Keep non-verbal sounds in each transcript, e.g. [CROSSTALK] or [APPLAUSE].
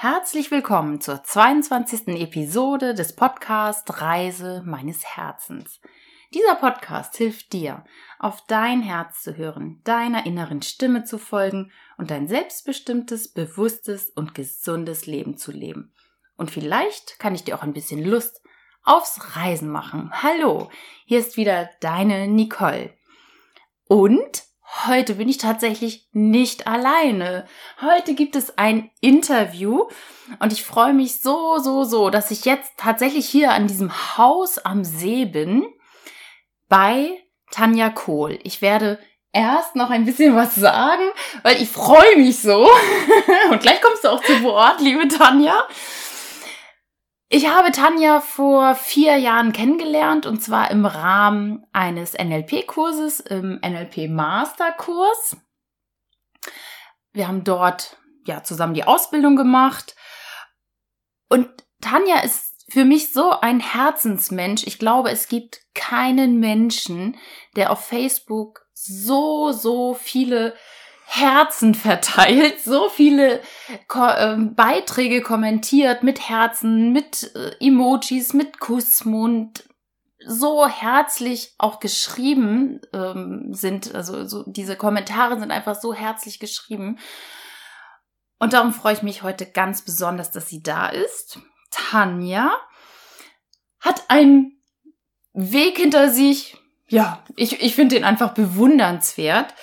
Herzlich willkommen zur 22. Episode des Podcasts Reise meines Herzens. Dieser Podcast hilft dir, auf dein Herz zu hören, deiner inneren Stimme zu folgen und ein selbstbestimmtes, bewusstes und gesundes Leben zu leben. Und vielleicht kann ich dir auch ein bisschen Lust aufs Reisen machen. Hallo, hier ist wieder deine Nicole. Und Heute bin ich tatsächlich nicht alleine. Heute gibt es ein Interview und ich freue mich so, so, so, dass ich jetzt tatsächlich hier an diesem Haus am See bin bei Tanja Kohl. Ich werde erst noch ein bisschen was sagen, weil ich freue mich so. [LAUGHS] und gleich kommst du auch zu Wort, liebe Tanja. Ich habe Tanja vor vier Jahren kennengelernt und zwar im Rahmen eines NLP-Kurses, im NLP-Masterkurs. Wir haben dort ja zusammen die Ausbildung gemacht und Tanja ist für mich so ein Herzensmensch. Ich glaube, es gibt keinen Menschen, der auf Facebook so, so viele Herzen verteilt, so viele Ko äh, Beiträge kommentiert mit Herzen, mit äh, Emojis, mit Kussmund, so herzlich auch geschrieben ähm, sind. Also so, diese Kommentare sind einfach so herzlich geschrieben. Und darum freue ich mich heute ganz besonders, dass sie da ist. Tanja hat einen Weg hinter sich. Ja, ich, ich finde den einfach bewundernswert.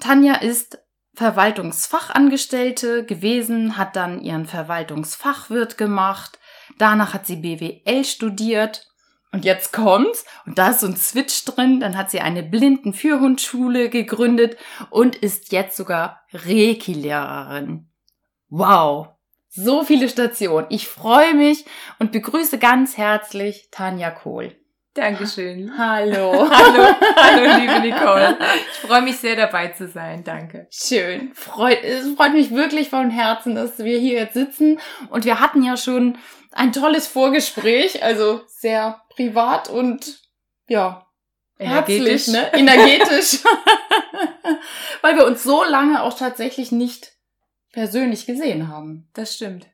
Tanja ist Verwaltungsfachangestellte gewesen, hat dann ihren Verwaltungsfachwirt gemacht, danach hat sie BWL studiert und jetzt kommt's und da ist so ein Switch drin, dann hat sie eine Blindenführhundschule gegründet und ist jetzt sogar Reiki-Lehrerin. Wow, so viele Stationen. Ich freue mich und begrüße ganz herzlich Tanja Kohl. Dankeschön. [LAUGHS] Hallo. [LAUGHS] hallo, hallo, liebe Nicole. Ich freue mich sehr dabei zu sein. Danke. Schön. Freut, es freut mich wirklich von Herzen, dass wir hier jetzt sitzen. Und wir hatten ja schon ein tolles Vorgespräch, also sehr privat und ja, energetisch, herzlich, ne? Energetisch. [LAUGHS] Weil wir uns so lange auch tatsächlich nicht persönlich gesehen haben. Das stimmt.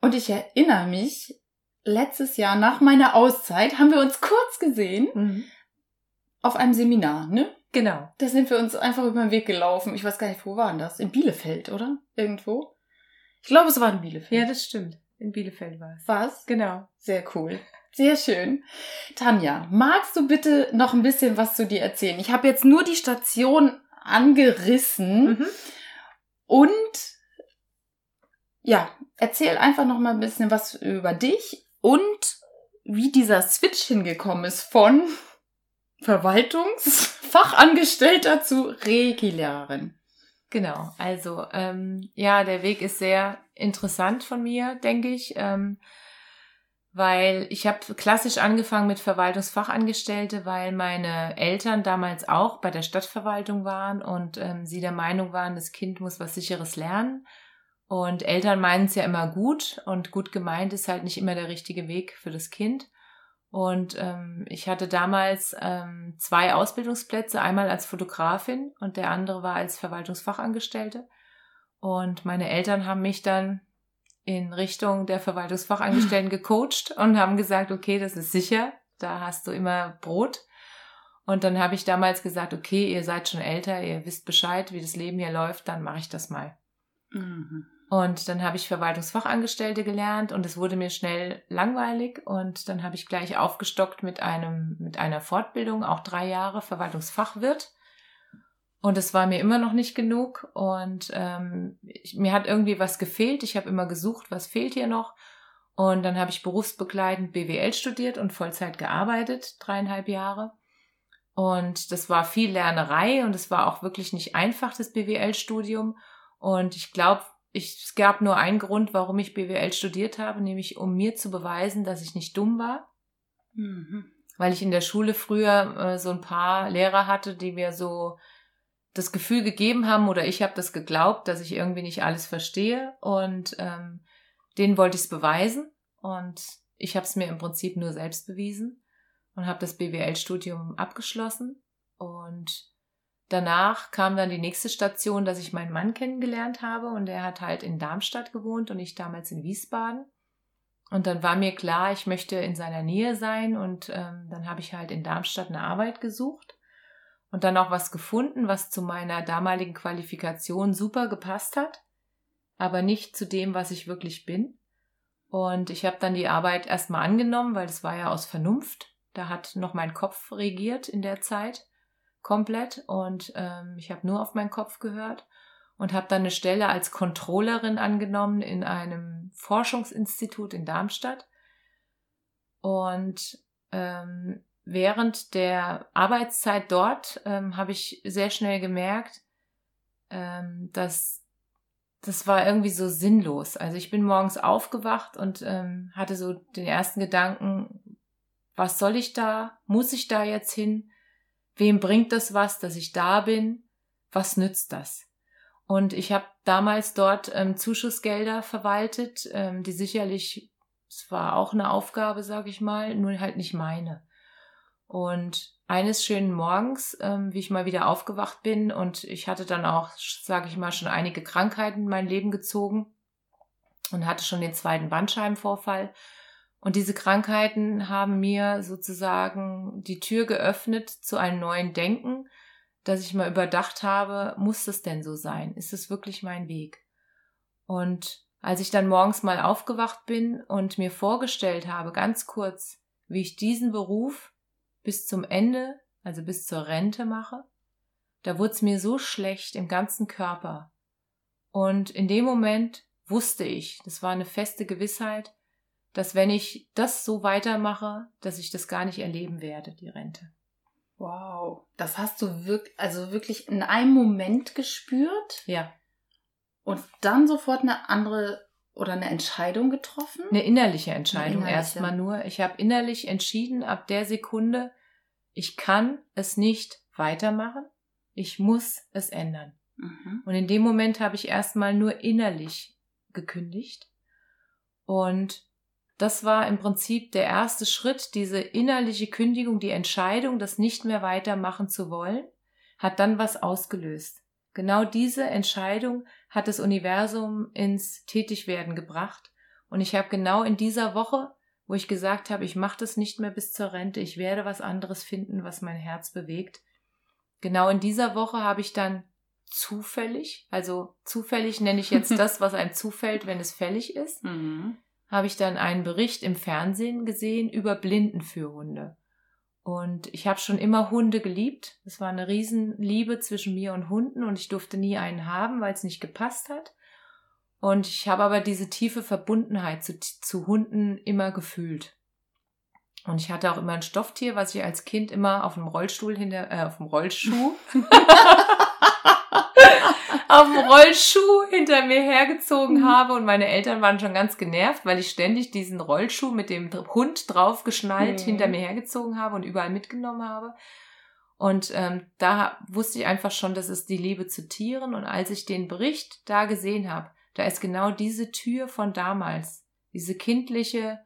Und ich erinnere mich, letztes Jahr nach meiner Auszeit haben wir uns kurz gesehen mhm. auf einem Seminar, ne? Genau. Da sind wir uns einfach über den Weg gelaufen. Ich weiß gar nicht, wo waren das? In Bielefeld, oder? Irgendwo? Ich glaube, es war in Bielefeld. Ja, das stimmt. In Bielefeld war es. Was? Genau. Sehr cool. Sehr schön. Tanja, magst du bitte noch ein bisschen was zu dir erzählen? Ich habe jetzt nur die Station angerissen mhm. und ja, erzähl einfach noch mal ein bisschen was über dich und wie dieser Switch hingekommen ist von Verwaltungsfachangestellter zu Reiki-Lehrerin. Genau, also ähm, ja, der Weg ist sehr interessant von mir, denke ich, ähm, weil ich habe klassisch angefangen mit Verwaltungsfachangestellte, weil meine Eltern damals auch bei der Stadtverwaltung waren und ähm, sie der Meinung waren, das Kind muss was Sicheres lernen und Eltern meinen es ja immer gut und gut gemeint ist halt nicht immer der richtige Weg für das Kind. Und ähm, ich hatte damals ähm, zwei Ausbildungsplätze, einmal als Fotografin und der andere war als Verwaltungsfachangestellte. Und meine Eltern haben mich dann in Richtung der Verwaltungsfachangestellten [LAUGHS] gecoacht und haben gesagt, okay, das ist sicher, da hast du immer Brot. Und dann habe ich damals gesagt, okay, ihr seid schon älter, ihr wisst Bescheid, wie das Leben hier läuft, dann mache ich das mal. Mhm. Und dann habe ich Verwaltungsfachangestellte gelernt und es wurde mir schnell langweilig und dann habe ich gleich aufgestockt mit einem, mit einer Fortbildung, auch drei Jahre Verwaltungsfachwirt. Und es war mir immer noch nicht genug und ähm, ich, mir hat irgendwie was gefehlt. Ich habe immer gesucht, was fehlt hier noch. Und dann habe ich berufsbegleitend BWL studiert und Vollzeit gearbeitet, dreieinhalb Jahre. Und das war viel Lernerei und es war auch wirklich nicht einfach, das BWL-Studium. Und ich glaube, ich, es gab nur einen Grund, warum ich BWL studiert habe, nämlich um mir zu beweisen, dass ich nicht dumm war. Mhm. Weil ich in der Schule früher äh, so ein paar Lehrer hatte, die mir so das Gefühl gegeben haben oder ich habe das geglaubt, dass ich irgendwie nicht alles verstehe und ähm, denen wollte ich es beweisen und ich habe es mir im Prinzip nur selbst bewiesen und habe das BWL-Studium abgeschlossen und danach kam dann die nächste Station, dass ich meinen Mann kennengelernt habe und er hat halt in Darmstadt gewohnt und ich damals in Wiesbaden. Und dann war mir klar, ich möchte in seiner Nähe sein und ähm, dann habe ich halt in Darmstadt eine Arbeit gesucht und dann auch was gefunden, was zu meiner damaligen Qualifikation super gepasst hat, aber nicht zu dem, was ich wirklich bin. Und ich habe dann die Arbeit erstmal angenommen, weil das war ja aus Vernunft. Da hat noch mein Kopf regiert in der Zeit komplett und ähm, ich habe nur auf meinen Kopf gehört und habe dann eine Stelle als Controllerin angenommen in einem Forschungsinstitut in Darmstadt. Und ähm, während der Arbeitszeit dort ähm, habe ich sehr schnell gemerkt, ähm, dass das war irgendwie so sinnlos. Also ich bin morgens aufgewacht und ähm, hatte so den ersten Gedanken, was soll ich da? Muss ich da jetzt hin? Wem bringt das was, dass ich da bin? Was nützt das? Und ich habe damals dort ähm, Zuschussgelder verwaltet, ähm, die sicherlich, es war auch eine Aufgabe, sage ich mal, nur halt nicht meine. Und eines schönen Morgens, ähm, wie ich mal wieder aufgewacht bin und ich hatte dann auch, sage ich mal, schon einige Krankheiten in mein Leben gezogen und hatte schon den zweiten Bandscheibenvorfall. Und diese Krankheiten haben mir sozusagen die Tür geöffnet zu einem neuen Denken, dass ich mal überdacht habe, muss das denn so sein? Ist es wirklich mein Weg? Und als ich dann morgens mal aufgewacht bin und mir vorgestellt habe, ganz kurz, wie ich diesen Beruf bis zum Ende, also bis zur Rente mache, da wurde es mir so schlecht im ganzen Körper. Und in dem Moment wusste ich, das war eine feste Gewissheit, dass wenn ich das so weitermache, dass ich das gar nicht erleben werde, die Rente. Wow, das hast du wirklich, also wirklich in einem Moment gespürt? Ja. Und dann sofort eine andere oder eine Entscheidung getroffen? Eine innerliche Entscheidung erstmal nur. Ich habe innerlich entschieden, ab der Sekunde, ich kann es nicht weitermachen, ich muss es ändern. Mhm. Und in dem Moment habe ich erstmal nur innerlich gekündigt. Und das war im Prinzip der erste Schritt, diese innerliche Kündigung, die Entscheidung, das nicht mehr weitermachen zu wollen, hat dann was ausgelöst. Genau diese Entscheidung hat das Universum ins Tätigwerden gebracht. Und ich habe genau in dieser Woche, wo ich gesagt habe, ich mache das nicht mehr bis zur Rente, ich werde was anderes finden, was mein Herz bewegt. Genau in dieser Woche habe ich dann zufällig, also zufällig nenne ich jetzt [LAUGHS] das, was einem zufällt, wenn es fällig ist, mhm. Habe ich dann einen Bericht im Fernsehen gesehen über Blindenführhunde. Und ich habe schon immer Hunde geliebt. Es war eine Riesenliebe zwischen mir und Hunden und ich durfte nie einen haben, weil es nicht gepasst hat. Und ich habe aber diese tiefe Verbundenheit zu, zu Hunden immer gefühlt. Und ich hatte auch immer ein Stofftier, was ich als Kind immer auf dem Rollstuhl hinter, äh, auf dem Rollschuh [LAUGHS] [LAUGHS] auf dem Rollschuh hinter mir hergezogen habe und meine Eltern waren schon ganz genervt, weil ich ständig diesen Rollschuh mit dem Hund drauf geschnallt mhm. hinter mir hergezogen habe und überall mitgenommen habe. Und ähm, da wusste ich einfach schon, das ist die Liebe zu Tieren. Und als ich den Bericht da gesehen habe, da ist genau diese Tür von damals, diese kindliche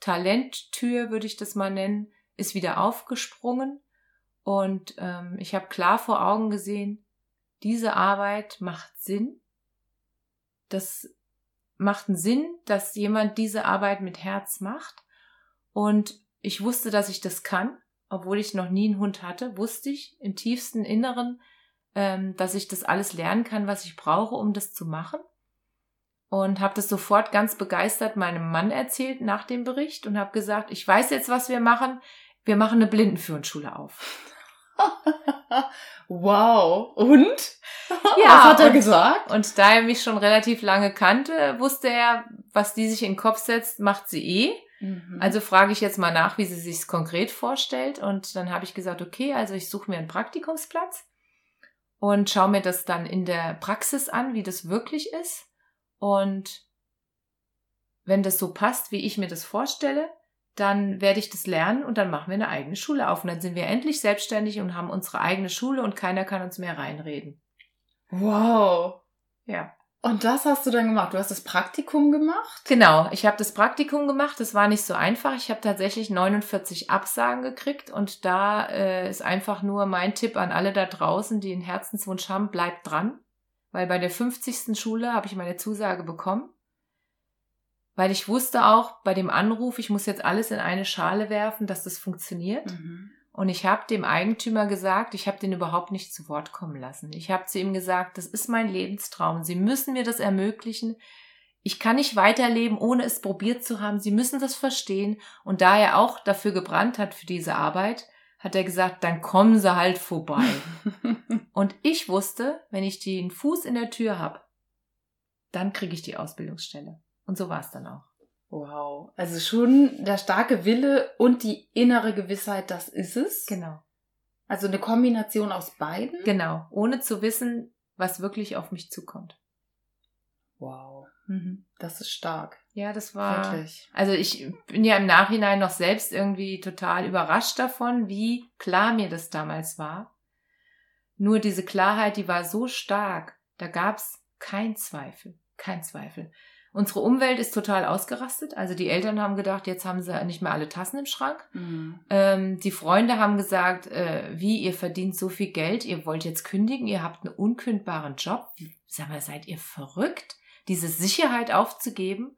Talenttür, würde ich das mal nennen, ist wieder aufgesprungen. Und ähm, ich habe klar vor Augen gesehen, diese Arbeit macht Sinn. Das macht einen Sinn, dass jemand diese Arbeit mit Herz macht. Und ich wusste, dass ich das kann, obwohl ich noch nie einen Hund hatte, wusste ich im tiefsten Inneren, ähm, dass ich das alles lernen kann, was ich brauche, um das zu machen. Und habe das sofort ganz begeistert meinem Mann erzählt nach dem Bericht und habe gesagt, ich weiß jetzt, was wir machen. Wir machen eine Blindenführenschule auf. [LAUGHS] wow. Und? Ja, was hat er und, gesagt? Und da er mich schon relativ lange kannte, wusste er, was die sich in den Kopf setzt, macht sie eh. Mhm. Also frage ich jetzt mal nach, wie sie sich konkret vorstellt. Und dann habe ich gesagt, okay, also ich suche mir einen Praktikumsplatz und schaue mir das dann in der Praxis an, wie das wirklich ist. Und wenn das so passt, wie ich mir das vorstelle, dann werde ich das lernen und dann machen wir eine eigene Schule auf. Und dann sind wir endlich selbstständig und haben unsere eigene Schule und keiner kann uns mehr reinreden. Wow. Ja. Und das hast du dann gemacht? Du hast das Praktikum gemacht? Genau, ich habe das Praktikum gemacht. Das war nicht so einfach. Ich habe tatsächlich 49 Absagen gekriegt und da äh, ist einfach nur mein Tipp an alle da draußen, die einen Herzenswunsch haben, bleibt dran. Weil bei der 50. Schule habe ich meine Zusage bekommen. Weil ich wusste auch bei dem Anruf, ich muss jetzt alles in eine Schale werfen, dass das funktioniert. Mhm. Und ich habe dem Eigentümer gesagt, ich habe den überhaupt nicht zu Wort kommen lassen. Ich habe zu ihm gesagt, das ist mein Lebenstraum. Sie müssen mir das ermöglichen. Ich kann nicht weiterleben, ohne es probiert zu haben. Sie müssen das verstehen. Und da er auch dafür gebrannt hat für diese Arbeit, hat er gesagt, dann kommen Sie halt vorbei. [LAUGHS] Und ich wusste, wenn ich den Fuß in der Tür habe, dann kriege ich die Ausbildungsstelle. Und so war es dann auch. Wow. Also schon der starke Wille und die innere Gewissheit, das ist es. Genau. Also eine Kombination aus beiden. Genau. Ohne zu wissen, was wirklich auf mich zukommt. Wow. Mhm. Das ist stark. Ja, das war. Wirklich. Also ich bin ja im Nachhinein noch selbst irgendwie total überrascht davon, wie klar mir das damals war. Nur diese Klarheit, die war so stark, da gab's kein Zweifel, kein Zweifel. Unsere Umwelt ist total ausgerastet. Also die Eltern haben gedacht, jetzt haben sie nicht mehr alle Tassen im Schrank. Mhm. Ähm, die Freunde haben gesagt, äh, wie, ihr verdient so viel Geld, ihr wollt jetzt kündigen, ihr habt einen unkündbaren Job. Sag mal, seid ihr verrückt, diese Sicherheit aufzugeben?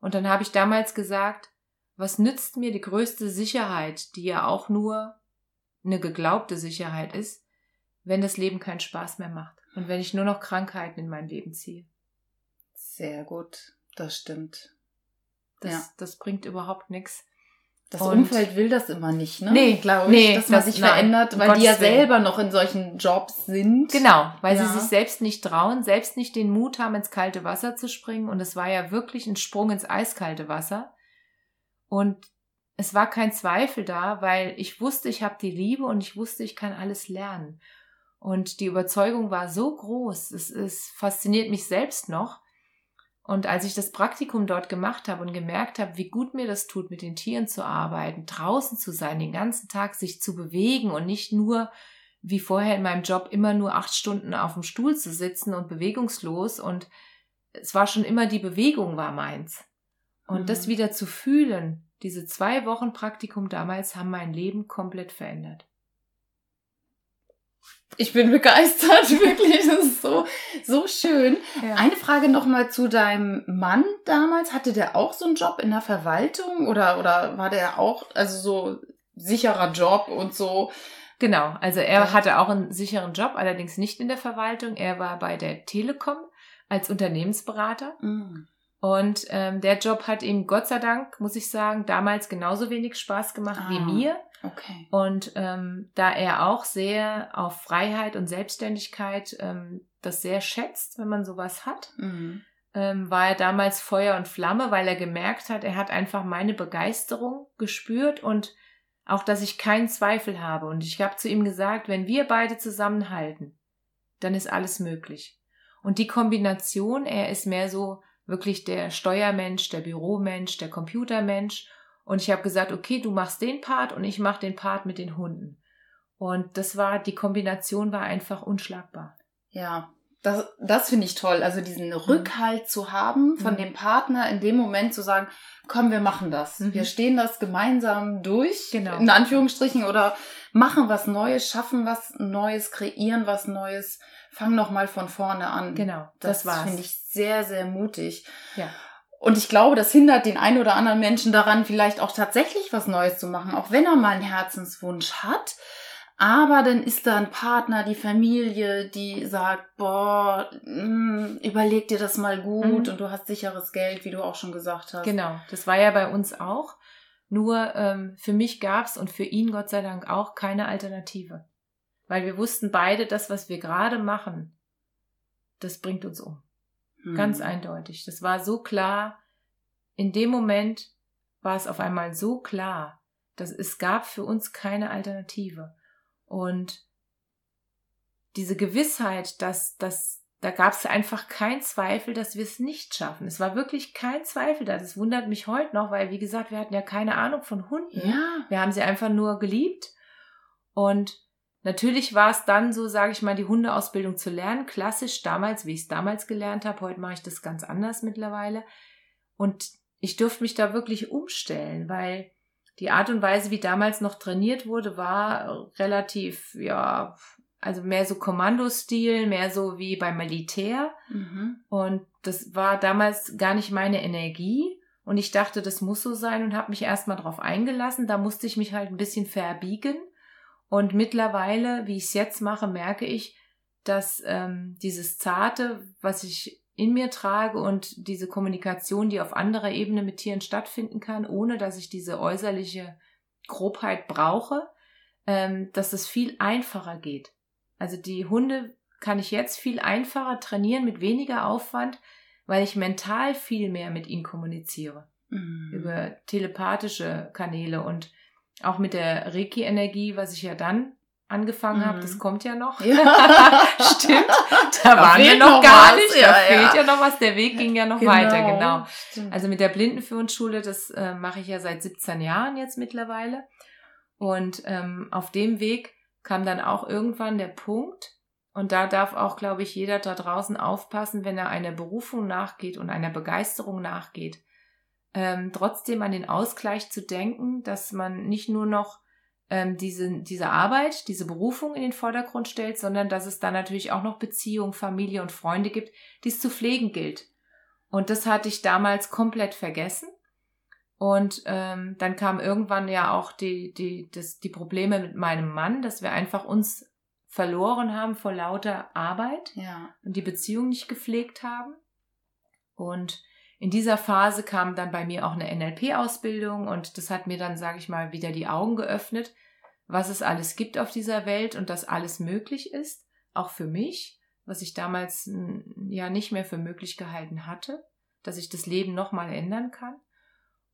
Und dann habe ich damals gesagt, was nützt mir die größte Sicherheit, die ja auch nur eine geglaubte Sicherheit ist, wenn das Leben keinen Spaß mehr macht und wenn ich nur noch Krankheiten in mein Leben ziehe. Sehr gut. Das stimmt. Das, Ja. das bringt überhaupt nichts. Das Und- Umfeld will das immer nicht, ne? Nee, glaube nee, ich, dass man das- sich nein, verändert, weil die ja Gottes Willen. selber noch in solchen Jobs sind. Genau, weil Ja. sie sich selbst nicht trauen, selbst nicht den Mut haben, ins kalte Wasser zu springen. Und es war ja wirklich ein Sprung ins eiskalte Wasser. Und es war kein Zweifel da, weil ich wusste, ich habe die Liebe und ich wusste, ich kann alles lernen. Und die Überzeugung war so groß. Es, es fasziniert mich selbst noch. Und als ich das Praktikum dort gemacht habe und gemerkt habe, wie gut mir das tut, mit den Tieren zu arbeiten, draußen zu sein, den ganzen Tag sich zu bewegen und nicht nur wie vorher in meinem Job immer nur acht Stunden auf dem Stuhl zu sitzen und bewegungslos und es war schon immer die Bewegung war meins. Und Mhm. das wieder zu fühlen, diese zwei Wochen Praktikum damals haben mein Leben komplett verändert. Ich bin begeistert, [LAUGHS] wirklich. Das ist so, so schön. Ja. Eine Frage nochmal zu deinem Mann damals. Hatte der auch so einen Job in der Verwaltung oder, oder war der auch, also so sicherer Job und so? Genau, also er hatte auch einen sicheren Job, allerdings nicht in der Verwaltung. Er war bei der Telekom als Unternehmensberater. Mhm. Und ähm, der Job hat ihm Gott sei Dank, muss ich sagen, damals genauso wenig Spaß gemacht wie Ah. mir. Okay. Und ähm, da er auch sehr auf Freiheit und Selbstständigkeit ähm, das sehr schätzt, wenn man sowas hat, Mhm. ähm, war er damals Feuer und Flamme, weil er gemerkt hat, er hat einfach meine Begeisterung gespürt und auch, dass ich keinen Zweifel habe. Und ich habe zu ihm gesagt, wenn wir beide zusammenhalten, dann ist alles möglich. Und die Kombination, er ist mehr so wirklich der Steuermensch, der Büromensch, der Computermensch. Und ich habe gesagt, okay, du machst den Part und ich mache den Part mit den Hunden. Und das war, die Kombination war einfach unschlagbar. Ja, das, das finde ich toll. Also diesen Rückhalt zu haben von Mhm. dem Partner in dem Moment zu sagen, komm, wir machen das. Mhm. Wir stehen das gemeinsam durch, Genau. in Anführungsstrichen, oder machen was Neues, schaffen was Neues, kreieren was Neues, fang noch mal von vorne an. Genau, Das, das, war's. finde ich sehr, sehr mutig. Ja. Und ich glaube, das hindert den einen oder anderen Menschen daran, vielleicht auch tatsächlich was Neues zu machen, auch wenn er mal einen Herzenswunsch hat. Aber dann ist da ein Partner, die Familie, die sagt, boah, mh, überleg dir das mal gut Mhm. und du hast sicheres Geld, wie du auch schon gesagt hast. Genau, das war ja bei uns auch. Nur ähm, für mich gab's und für ihn Gott sei Dank auch keine Alternative. Weil wir wussten beide, das, was wir gerade machen, das bringt uns um. Hm. Ganz eindeutig. Das war so klar. In dem Moment war es auf einmal so klar, dass es gab für uns keine Alternative. Und diese Gewissheit, dass, dass da gab es einfach keinen Zweifel, dass wir es nicht schaffen. Es war wirklich kein Zweifel da. Das wundert mich heute noch, weil, wie gesagt, wir hatten ja keine Ahnung von Hunden. Ja. Wir haben sie einfach nur geliebt. Und natürlich war es dann so, sage ich mal, die Hundeausbildung zu lernen, klassisch damals, wie ich es damals gelernt habe. Heute mache ich das ganz anders mittlerweile. Und ich durfte mich da wirklich umstellen, weil die Art und Weise, wie damals noch trainiert wurde, war relativ, ja, also mehr so Kommandostil, mehr so wie beim Militär. Mhm. Und das war damals gar nicht meine Energie. Und ich dachte, das muss so sein und habe mich erstmal drauf eingelassen. Da musste ich mich halt ein bisschen verbiegen. Und mittlerweile, wie ich es jetzt mache, merke ich, dass ähm, dieses Zarte, was ich in mir trage und diese Kommunikation, die auf anderer Ebene mit Tieren stattfinden kann, ohne dass ich diese äußerliche Grobheit brauche, ähm, dass es viel einfacher geht. Also die Hunde kann ich jetzt viel einfacher trainieren mit weniger Aufwand, weil ich mental viel mehr mit ihnen kommuniziere. Mhm. Über telepathische Kanäle und auch mit der Reiki-Energie, was ich ja dann angefangen mhm. habe, das kommt ja noch. Ja. [LAUGHS] Stimmt, da, da waren wir noch gar was. nicht, da ja, fehlt ja. ja. noch was, der Weg ging ja noch genau. weiter, genau. Stimmt. Also mit der Blindenführungsschule, das äh, mache ich ja seit 17 Jahren jetzt mittlerweile. Und ähm, auf dem Weg kam dann auch irgendwann der Punkt, und da darf auch, glaube ich, jeder da draußen aufpassen, wenn er einer Berufung nachgeht und einer Begeisterung nachgeht, ähm, trotzdem an den Ausgleich zu denken, dass man nicht nur noch ähm, diese, diese Arbeit, diese Berufung in den Vordergrund stellt, sondern dass es dann natürlich auch noch Beziehung, Familie und Freunde gibt, die es zu pflegen gilt. Und das hatte ich damals komplett vergessen. Und ähm, dann kam irgendwann ja auch die, die, das, die Probleme mit meinem Mann, dass wir einfach uns verloren haben vor lauter Arbeit ja. und die Beziehung nicht gepflegt haben. Und in dieser Phase kam dann bei mir auch eine NLP-Ausbildung und das hat mir dann, sage ich mal, wieder die Augen geöffnet, was es alles gibt auf dieser Welt und dass alles möglich ist, auch für mich, was ich damals ja nicht mehr für möglich gehalten hatte, dass ich das Leben nochmal ändern kann.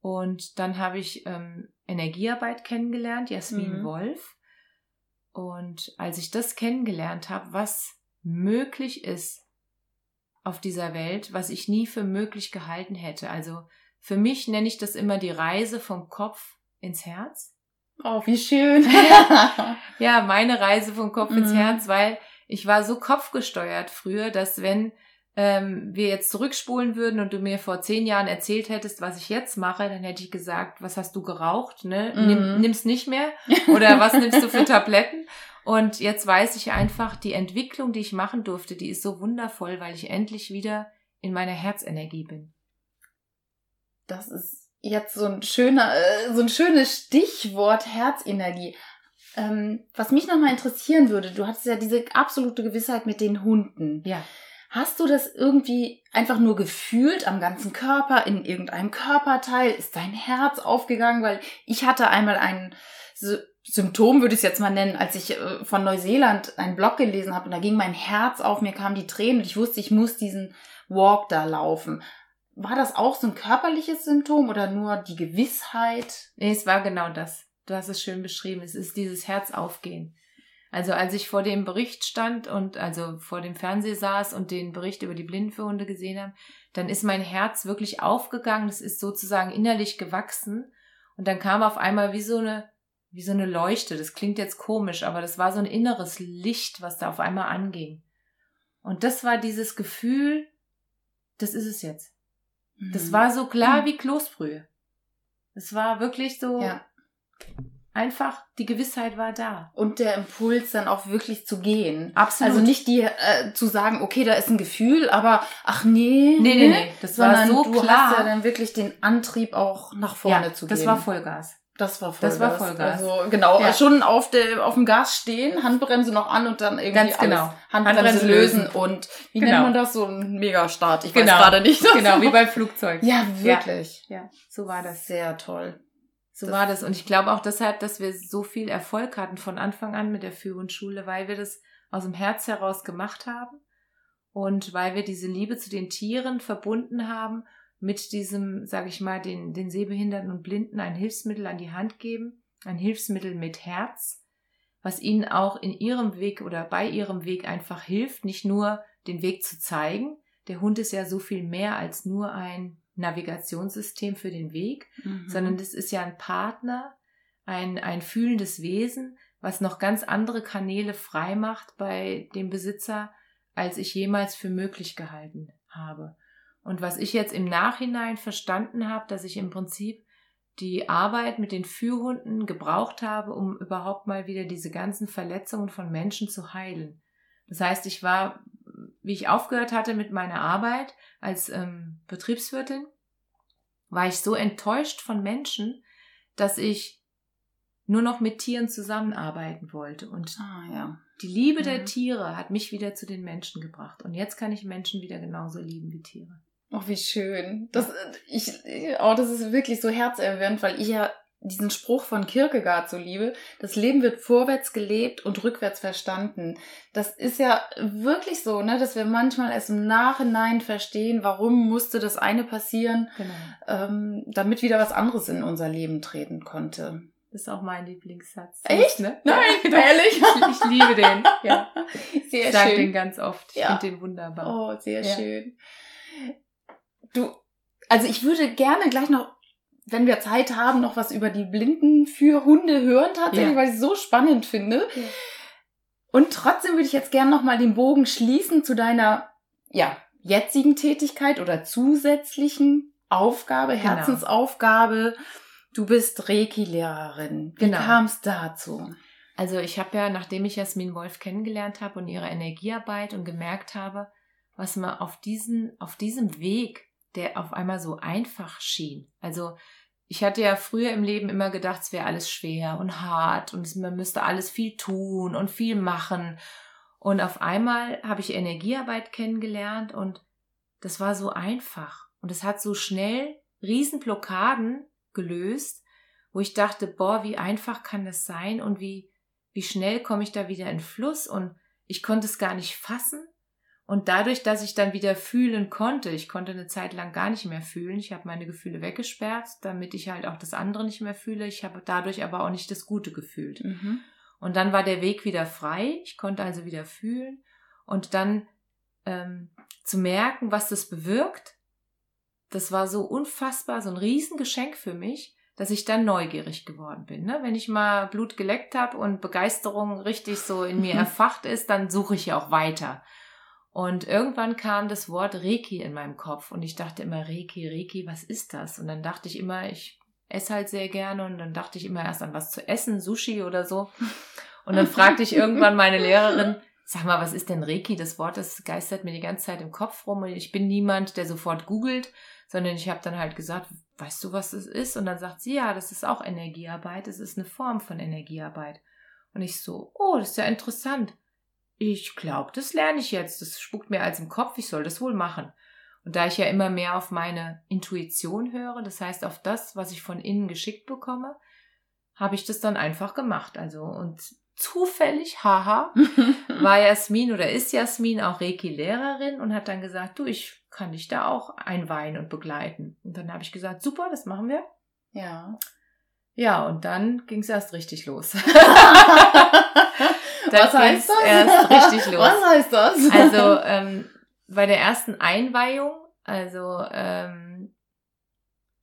Und dann habe ich ähm, Energiearbeit kennengelernt, Jasmin mhm. Wolf. Und als ich das kennengelernt habe, was möglich ist auf dieser Welt, was ich nie für möglich gehalten hätte. Also für mich nenne ich das immer die Reise vom Kopf ins Herz. Oh, wie schön. [LAUGHS] [LAUGHS] ja, meine Reise vom Kopf mhm. ins Herz, weil ich war so kopfgesteuert früher, dass wenn ähm, wir jetzt zurückspulen würden und du mir vor zehn Jahren erzählt hättest, was ich jetzt mache, dann hätte ich gesagt, was hast du geraucht? Ne? Mhm. Nimm, nimm's nicht mehr. Oder was nimmst du für [LAUGHS] Tabletten? Und jetzt weiß ich einfach, die Entwicklung, die ich machen durfte, die ist so wundervoll, weil ich endlich wieder in meiner Herzenergie bin. Das ist jetzt so ein schöner, äh, so ein schönes Stichwort Herzenergie. Ähm, was mich nochmal interessieren würde, du hattest ja diese absolute Gewissheit mit den Hunden. Ja. Hast du das irgendwie einfach nur gefühlt am ganzen Körper, in irgendeinem Körperteil? Ist dein Herz aufgegangen? Weil ich hatte einmal ein Symptom, würde ich es jetzt mal nennen, als ich äh, von Neuseeland einen Blog gelesen habe und da ging mein Herz auf, mir kamen die Tränen und ich wusste, ich muss diesen Walk da laufen. War das auch so ein körperliches Symptom oder nur die Gewissheit? Nee, es war genau das. Du hast es schön beschrieben. Es ist dieses Herzaufgehen. Also als ich vor dem Bericht stand und also vor dem Fernseher saß und den Bericht über die Blindenführhunde gesehen habe, dann ist mein Herz wirklich aufgegangen. Es ist sozusagen innerlich gewachsen. Und dann kam auf einmal wie so eine, wie so eine Leuchte. Das klingt jetzt komisch, aber das war so ein inneres Licht, was da auf einmal anging. Und das war dieses Gefühl, das ist es jetzt. Das mhm. war so klar mhm. wie Kloßbrühe. Es war wirklich so, ja einfach die Gewissheit war da. Und der Impuls dann auch wirklich zu gehen. Absolut. Also nicht die äh, zu sagen, okay, da ist ein Gefühl, aber ach nee. Nee, nee, nee. Das war so du klar. hast ja dann wirklich den Antrieb auch nach vorne ja, zu gehen. Das war Vollgas. Das war Vollgas. Das war Vollgas. Also genau, ja. schon auf, der, auf dem Gas stehen, Handbremse noch an und dann irgendwie Ganz genau. Handbremse, Handbremse lösen. und wie genau. nennt man das? So ein Megastart. Ich genau. weiß gerade nicht. [LAUGHS] Genau, wie beim Flugzeug. Ja, wirklich. Ja, ja, so war das. Sehr toll. So das war das. Und ich glaube auch deshalb, dass wir so viel Erfolg hatten von Anfang an mit der Führungsschule, weil wir das aus dem Herz heraus gemacht haben und weil wir diese Liebe zu den Tieren verbunden haben mit diesem, sage ich mal, den, den Sehbehinderten und Blinden ein Hilfsmittel an die Hand geben, ein Hilfsmittel mit Herz, was ihnen auch in ihrem Weg oder bei ihrem Weg einfach hilft, nicht nur den Weg zu zeigen. Der Hund ist ja so viel mehr als nur ein Navigationssystem für den Weg, mhm. sondern das ist ja ein Partner, ein, ein fühlendes Wesen, was noch ganz andere Kanäle frei macht bei dem Besitzer, als ich jemals für möglich gehalten habe. Und was ich jetzt im Nachhinein verstanden habe, dass ich im Prinzip die Arbeit mit den Führhunden gebraucht habe, um überhaupt mal wieder diese ganzen Verletzungen von Menschen zu heilen. Das heißt, ich war, wie ich aufgehört hatte mit meiner Arbeit als ähm, Betriebswirtin, war ich so enttäuscht von Menschen, dass ich nur noch mit Tieren zusammenarbeiten wollte. Und ah, ja. die Liebe mhm. Der Tiere hat mich wieder zu den Menschen gebracht. Und jetzt kann ich Menschen wieder genauso lieben wie Tiere. Oh, wie schön. Das, ich, oh, das ist wirklich so herzerwärmend, weil ich ja diesen Spruch von Kierkegaard so liebe. Das Leben wird vorwärts gelebt und rückwärts verstanden. Das ist ja wirklich so, ne, dass wir manchmal erst im Nachhinein verstehen, warum musste das eine passieren, Genau. ähm, damit wieder was anderes in unser Leben treten konnte. Das ist auch mein Lieblingssatz. Echt? Ne? Nein, ja, ehrlich? Ich, ich liebe den. Ja. [LAUGHS] Sehr Ich sage den ganz oft. Ich Ja. finde den wunderbar. Oh, sehr Ja. schön. Du, also ich würde gerne gleich noch, wenn wir Zeit haben, noch was über die Blinden für Hunde hören tatsächlich, Ja. weil ich es so spannend finde. Ja. Und trotzdem würde ich jetzt gerne noch mal den Bogen schließen zu deiner, ja, jetzigen Tätigkeit oder zusätzlichen Aufgabe, Genau. Herzensaufgabe. Du bist Reiki-Lehrerin. Wie Genau. kam es dazu? Also ich habe ja, nachdem ich Jasmin Wolf kennengelernt habe und ihre Energiearbeit und gemerkt habe, was man auf diesen, auf diesem Weg, der auf einmal so einfach schien. Also ich hatte ja früher im Leben immer gedacht, es wäre alles schwer und hart und man müsste alles viel tun und viel machen. Und auf einmal habe ich Energiearbeit kennengelernt und das war so einfach. Und es hat so schnell Riesenblockaden gelöst, wo ich dachte, boah, wie einfach kann das sein und wie, wie schnell komme ich da wieder in Fluss und ich konnte es gar nicht fassen. Und dadurch, dass ich dann wieder fühlen konnte, ich konnte eine Zeit lang gar nicht mehr fühlen, ich habe meine Gefühle weggesperrt, damit ich halt auch das andere nicht mehr fühle, ich habe dadurch aber auch nicht das Gute gefühlt. Mhm. Und dann war der Weg wieder frei. Ich konnte also wieder fühlen und dann ähm, zu merken, was das bewirkt. Das war so unfassbar, so ein Riesengeschenk für mich, dass ich dann neugierig geworden bin. Ne? Wenn ich mal Blut geleckt habe und Begeisterung richtig so in mir [LAUGHS] erfacht ist, dann suche ich ja auch weiter. Und irgendwann kam das Wort Reiki in meinem Kopf und ich dachte immer, Reiki, Reiki, was ist das? Und dann dachte ich immer, ich esse halt sehr gerne und dann dachte ich immer erst an was zu essen, Sushi oder so. Und dann fragte ich irgendwann meine Lehrerin, sag mal, was ist denn Reiki? Das Wort, das geistert mir die ganze Zeit im Kopf rum und ich bin niemand, der sofort googelt, sondern ich habe dann halt gesagt, weißt du, was das ist? Und dann sagt sie, ja, das ist auch Energiearbeit, das ist eine Form von Energiearbeit. Und ich so, oh, das ist ja interessant. Ich glaube, das lerne ich jetzt. Das spuckt mir als im Kopf, ich soll das wohl machen. Und da ich ja immer mehr auf meine Intuition höre, das heißt auf das, was ich von innen geschickt bekomme, habe ich das dann einfach gemacht. Also und zufällig, haha, [LAUGHS] war Jasmin oder ist Jasmin auch Reiki-Lehrerin und hat dann gesagt, du, ich kann dich da auch einweihen und begleiten. Und dann habe ich gesagt, super, das machen wir. Ja. Ja, und dann ging es erst richtig los. [LAUGHS] [LAUGHS] Was heißt das? Erst richtig [LAUGHS] los. Was heißt das? Also ähm, bei der ersten Einweihung, also ähm,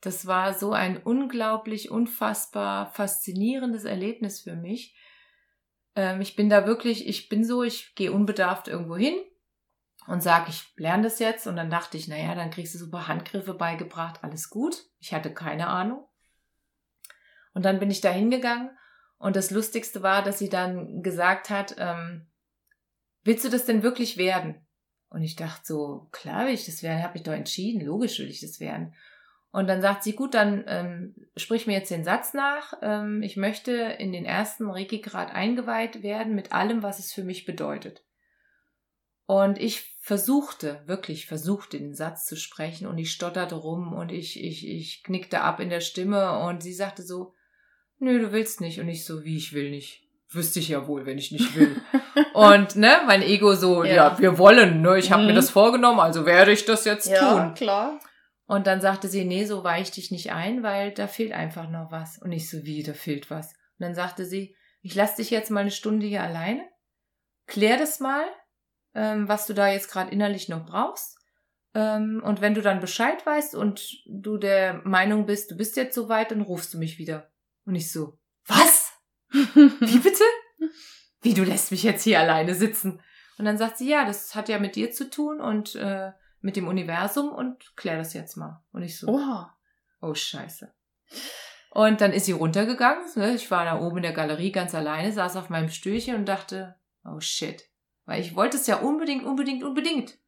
das war so ein unglaublich, unfassbar faszinierendes Erlebnis für mich. Ähm, ich bin da wirklich, ich bin so, ich gehe unbedarft irgendwo hin und sage, ich lerne das jetzt. Und dann dachte ich, naja, dann kriegst du super Handgriffe beigebracht, alles gut. Ich hatte keine Ahnung. Und dann bin ich da hingegangen und das Lustigste war, dass sie dann gesagt hat, ähm, willst du das denn wirklich werden? Und ich dachte so, klar will ich das werden, habe ich doch entschieden, logisch will ich das werden. Und dann sagt sie, gut, dann ähm, sprich mir jetzt den Satz nach. Ähm, ich möchte in den ersten Reiki-Grad eingeweiht werden mit allem, was es für mich bedeutet. Und ich versuchte, wirklich versuchte, den Satz zu sprechen und ich stotterte rum und ich, ich, ich knickte ab in der Stimme und sie sagte so, nö, du willst nicht. Und ich so, wie ich will nicht. Wüsste ich ja wohl, wenn ich nicht will. [LAUGHS] und ne, mein Ego so, ja, Ja. wir wollen, ne, ich habe Mhm. mir das vorgenommen, also werde ich das jetzt ja, tun. klar. Und dann sagte sie, nee, so weich dich nicht ein, weil da fehlt einfach noch was. Und ich so, wie, da fehlt was. Und dann sagte sie, ich lasse dich jetzt mal eine Stunde hier alleine, klär das mal, ähm, was du da jetzt gerade innerlich noch brauchst. Ähm, und wenn du dann Bescheid weißt und du der Meinung bist, du bist jetzt soweit, dann rufst du mich wieder. Und ich so, was? Wie bitte? wie du lässt mich jetzt hier alleine sitzen? Und dann sagt sie, ja, das hat ja mit dir zu tun und äh, mit dem Universum und klär das jetzt mal. Und ich so, Oha. oh scheiße. Und dann ist sie runtergegangen. Ne? Ich war da oben in der Galerie ganz alleine, saß auf meinem Stühlchen und dachte, oh shit. Weil ich wollte es ja unbedingt, unbedingt, unbedingt.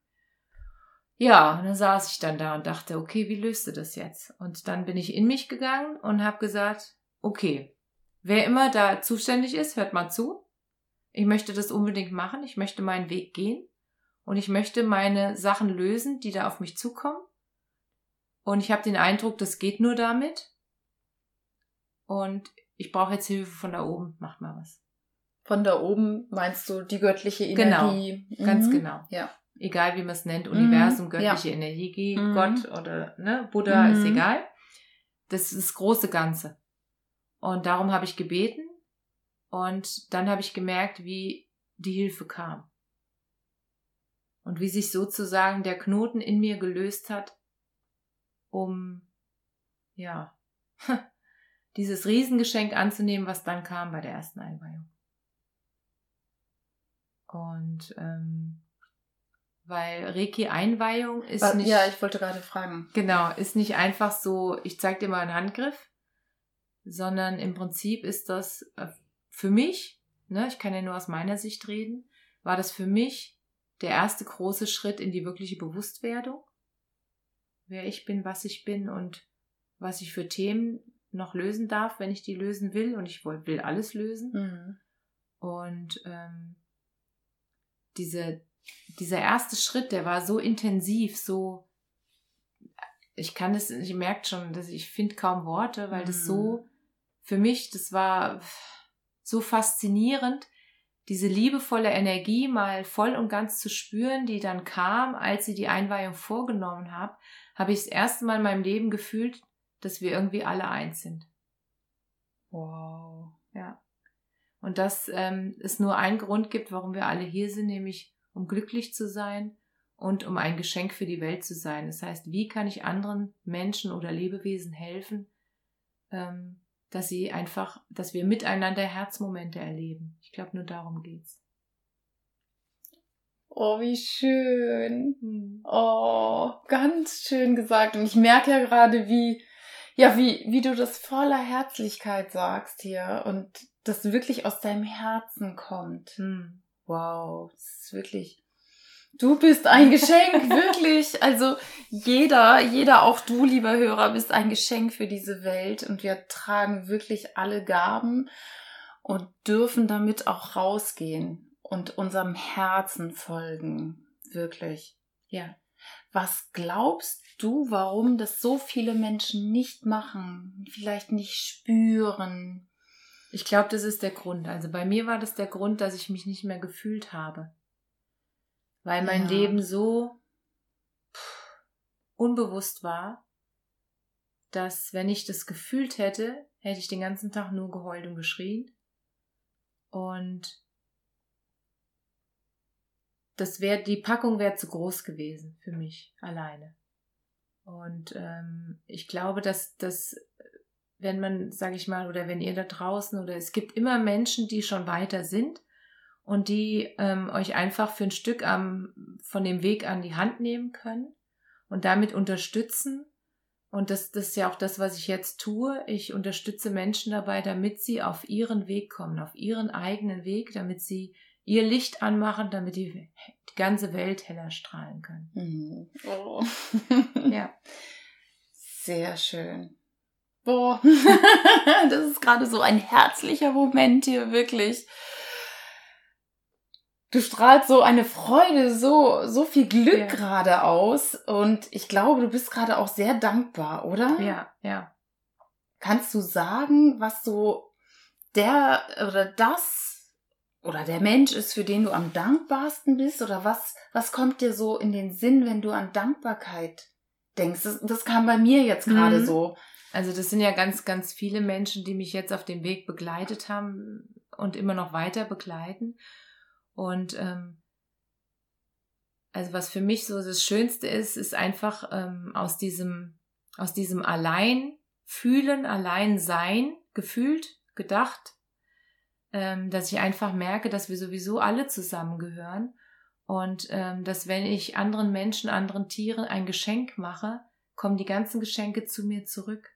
Ja, und dann saß ich dann da und dachte, okay, wie löst du das jetzt? Und dann bin ich in mich gegangen und habe gesagt, okay, wer immer da zuständig ist, hört mal zu. Ich möchte das unbedingt machen. Ich möchte meinen Weg gehen. Und ich möchte meine Sachen lösen, die da auf mich zukommen. Und ich habe den Eindruck, das geht nur damit. Und ich brauche jetzt Hilfe von da oben. Macht mal was. Von da oben meinst du die göttliche Genau, Energie? Ganz Mhm. genau. Ja. Egal wie man es nennt, Universum, Mhm, göttliche Energie, Mhm. Gott oder ne, Buddha, ist Mhm. egal. Das ist das große Ganze. Und darum habe ich gebeten. Und dann habe ich gemerkt, wie die Hilfe kam. Und wie sich sozusagen der Knoten in mir gelöst hat, um, ja, [LAUGHS] dieses Riesengeschenk anzunehmen, was dann kam bei der ersten Einweihung. Und ähm, weil Reiki-Einweihung ist Wa- nicht, Ja, ich wollte gerade fragen. genau, ist nicht einfach so, ich zeig dir mal einen Handgriff, sondern im Prinzip ist das äh, für mich, ne, ich kann ja nur aus meiner Sicht reden, war das für mich der erste große Schritt in die wirkliche Bewusstwerdung, wer ich bin, was ich bin und was ich für Themen noch lösen darf, wenn ich die lösen will und ich will alles lösen. Mhm. Und ähm, diese, dieser erste Schritt, der war so intensiv, so, ich kann es, ich merke schon, dass ich finde kaum Worte, weil das Mhm. so, für mich, das war so faszinierend, diese liebevolle Energie mal voll und ganz zu spüren, die dann kam, als sie die Einweihung vorgenommen habe, habe ich das erste Mal in meinem Leben gefühlt, dass wir irgendwie alle eins sind. Wow. Ja. Und dass ähm, es nur einen Grund gibt, warum wir alle hier sind, nämlich um glücklich zu sein und um ein Geschenk für die Welt zu sein. Das heißt, wie kann ich anderen Menschen oder Lebewesen helfen, ähm, dass sie einfach, dass wir miteinander Herzmomente erleben. Ich glaube, nur darum geht's. Oh, wie schön. Hm. Oh, ganz schön gesagt. Und ich merke ja gerade, wie, ja, wie, wie du das voller Herzlichkeit sagst hier und das wirklich aus deinem Herzen kommt. Hm. Wow, das ist wirklich. Du bist ein Geschenk, [LAUGHS] wirklich. Also jeder, jeder, auch du, lieber Hörer, bist ein Geschenk für diese Welt und wir tragen wirklich alle Gaben und dürfen damit auch rausgehen und unserem Herzen folgen. Wirklich. Ja. Was glaubst du, warum das so viele Menschen nicht machen, vielleicht nicht spüren? Ich glaube, das ist der Grund. Also bei mir war das der Grund, dass ich mich nicht mehr gefühlt habe. Weil mein Ja. Leben so pff, unbewusst war, dass wenn ich das gefühlt hätte, hätte ich den ganzen Tag nur geheult und geschrien. Und das wäre, die Packung wäre zu groß gewesen für mich alleine. Und ähm, ich glaube, dass das wenn man, sage ich mal, oder wenn ihr da draußen oder es gibt immer Menschen, die schon weiter sind und die ähm, euch einfach für ein Stück am, von dem Weg an die Hand nehmen können und damit unterstützen. Und das, das ist ja auch das, was ich jetzt tue. Ich unterstütze Menschen dabei, damit sie auf ihren Weg kommen, auf ihren eigenen Weg, damit sie ihr Licht anmachen, damit die, die ganze Welt heller strahlen kann. Mhm. Oh. [LAUGHS] [LAUGHS] Ja. Sehr schön. Boah, [LAUGHS] das ist gerade so ein herzlicher Moment hier, wirklich. Du strahlst so eine Freude, so, so viel Glück Ja. gerade aus. Und ich glaube, du bist gerade auch sehr dankbar, oder? Ja, ja. Kannst du sagen, was so der oder das oder der Mensch ist, für den du am dankbarsten bist? Oder was, was kommt dir so in den Sinn, wenn du an Dankbarkeit denkst? Das, das kam bei mir jetzt gerade Mhm. so. Also das sind ja ganz, ganz viele Menschen, die mich jetzt auf dem Weg begleitet haben und immer noch weiter begleiten. Und ähm, also was für mich so das Schönste ist, ist einfach ähm, aus diesem, aus diesem allein fühlen, allein sein, gefühlt, gedacht, ähm, dass ich einfach merke, dass wir sowieso alle zusammengehören und ähm, dass wenn ich anderen Menschen, anderen Tieren ein Geschenk mache, kommen die ganzen Geschenke zu mir zurück.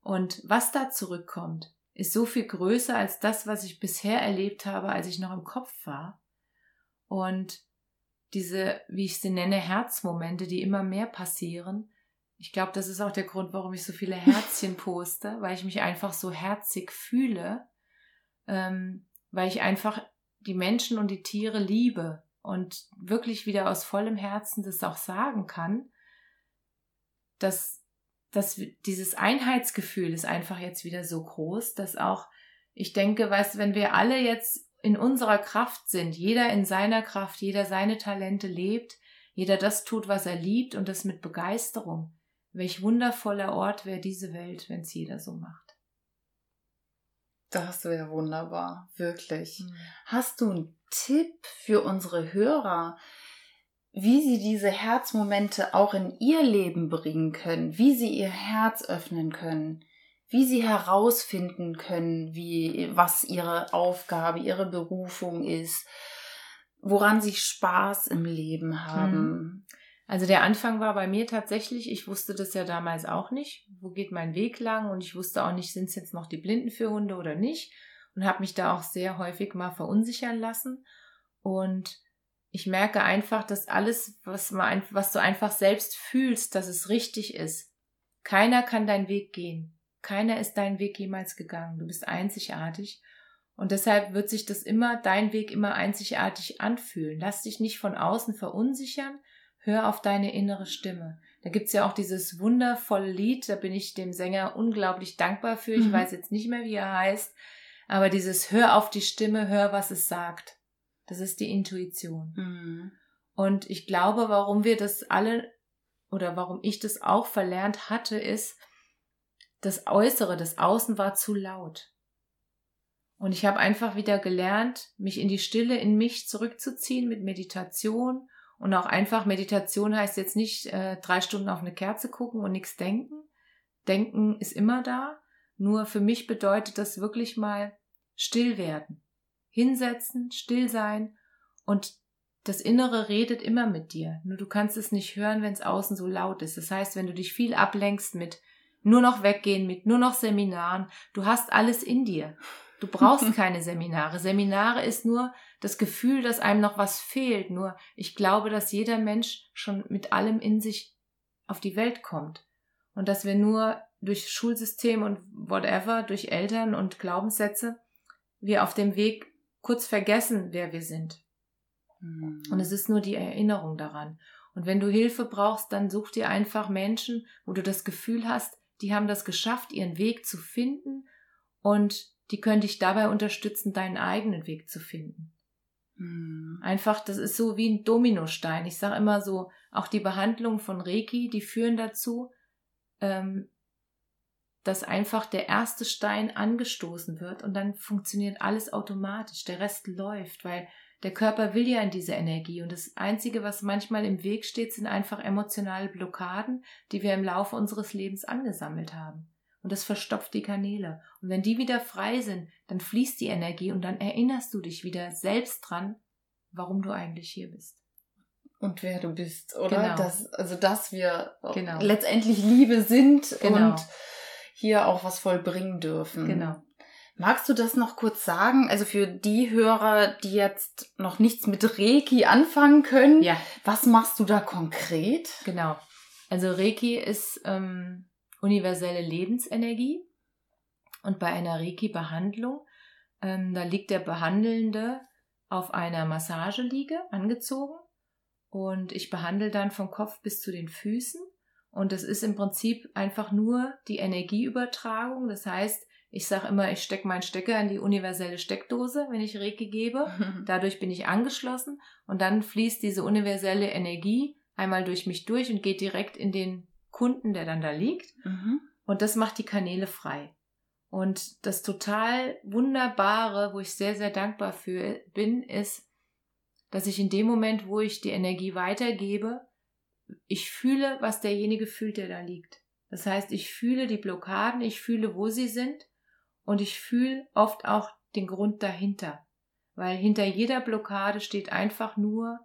Und was da zurückkommt, ist so viel größer als das, was ich bisher erlebt habe, als ich noch im Kopf war. Und diese, wie ich sie nenne, Herzmomente, die immer mehr passieren, ich glaube, das ist auch der Grund, warum ich so viele [LAUGHS] Herzchen poste, weil ich mich einfach so herzig fühle, ähm, weil ich einfach die Menschen und die Tiere liebe und wirklich wieder aus vollem Herzen das auch sagen kann, dass, dass dieses Einheitsgefühl ist einfach jetzt wieder so groß, dass auch, ich denke, weißt, wenn wir alle jetzt in unserer Kraft sind, jeder in seiner Kraft, jeder seine Talente lebt, jeder das tut, was er liebt und das mit Begeisterung, Welch wundervoller Ort wäre diese Welt, wenn es jeder so macht. Das wäre wunderbar, wirklich. Mhm. Hast du einen Tipp für unsere Hörer, wie sie diese Herzmomente auch in ihr Leben bringen können, wie sie ihr Herz öffnen können, wie sie herausfinden können, wie was ihre Aufgabe, ihre Berufung ist, woran sie Spaß im Leben haben. Mhm. Also der Anfang war bei mir tatsächlich, ich wusste das ja damals auch nicht, wo geht mein Weg lang und ich wusste auch nicht, sind es jetzt noch die Blinden für Hunde oder nicht und habe mich da auch sehr häufig mal verunsichern lassen und ich merke einfach, dass alles, was, man, was du einfach selbst fühlst, dass es richtig ist. Keiner kann deinen Weg gehen. Keiner ist deinen Weg jemals gegangen. Du bist einzigartig. Und deshalb wird sich das immer, dein Weg immer einzigartig anfühlen. Lass dich nicht von außen verunsichern, Hör auf deine innere Stimme. Da gibt's ja auch dieses wundervolle Lied, da bin ich dem Sänger unglaublich dankbar für. Ich mhm. weiß jetzt nicht mehr, wie er heißt, aber dieses Hör auf die Stimme, hör, was es sagt. Das ist die Intuition. Mhm. Und ich glaube, warum wir das alle oder warum ich das auch verlernt hatte, ist, das Äußere, das Außen war zu laut. Und ich habe einfach wieder gelernt, mich in die Stille, in mich zurückzuziehen mit Meditation und auch einfach Meditation heißt jetzt nicht äh, drei Stunden auf eine Kerze gucken und nichts denken. Denken ist immer da. Nur für mich bedeutet das wirklich mal still werden. Hinsetzen, still sein und das Innere redet immer mit dir. Nur du kannst es nicht hören, wenn es außen so laut ist. Das heißt, wenn du dich viel ablenkst mit nur noch weggehen, mit nur noch Seminaren, du hast alles in dir. Du brauchst [LAUGHS] keine Seminare. Seminare ist nur das Gefühl, dass einem noch was fehlt. Nur ich glaube, dass jeder Mensch schon mit allem in sich auf die Welt kommt. Und dass wir nur durch Schulsystem und whatever, durch Eltern und Glaubenssätze, wir auf dem Weg kurz vergessen, wer wir sind. Mhm. Und es ist nur die Erinnerung daran. Und wenn du Hilfe brauchst, dann such dir einfach Menschen, wo du das Gefühl hast, die haben das geschafft, ihren Weg zu finden und die können dich dabei unterstützen, deinen eigenen Weg zu finden. Hm. Einfach, das ist so wie ein Dominostein. Ich sage immer so, auch die Behandlung von Reiki, die führen dazu, ähm, dass einfach der erste Stein angestoßen wird und dann funktioniert alles automatisch. Der Rest läuft, weil der Körper will ja in diese Energie und das Einzige, was manchmal im Weg steht, sind einfach emotionale Blockaden, die wir im Laufe unseres Lebens angesammelt haben und das verstopft die Kanäle. Und wenn die wieder frei sind, dann fließt die Energie und dann erinnerst du dich wieder selbst dran, warum du eigentlich hier bist. Und wer du bist, oder? Genau. Dass, also, dass wir genau. letztendlich Liebe sind genau. und hier auch was vollbringen dürfen. Genau. Magst du das noch kurz sagen? Also für die Hörer, die jetzt noch nichts mit Reiki anfangen können, ja. was machst du da konkret? Genau. Also Reiki ist ähm, universelle Lebensenergie. Und bei einer Reiki-Behandlung, ähm, da liegt der Behandelnde auf einer Massageliege angezogen und ich behandle dann vom Kopf bis zu den Füßen. Und das ist im Prinzip einfach nur die Energieübertragung. Das heißt, ich sage immer, ich stecke meinen Stecker in die universelle Steckdose, wenn ich Reiki gebe. [LAUGHS] Dadurch bin ich angeschlossen und dann fließt diese universelle Energie einmal durch mich durch und geht direkt in den Kunden, der dann da liegt. Mhm. Und das macht die Kanäle frei. Und das total Wunderbare, wo ich sehr, sehr dankbar für bin, ist, dass ich in dem Moment, wo ich die Energie weitergebe, ich fühle, was derjenige fühlt, der da liegt. Das heißt, ich fühle die Blockaden, ich fühle, wo sie sind und ich fühle oft auch den Grund dahinter. Weil hinter jeder Blockade steht einfach nur,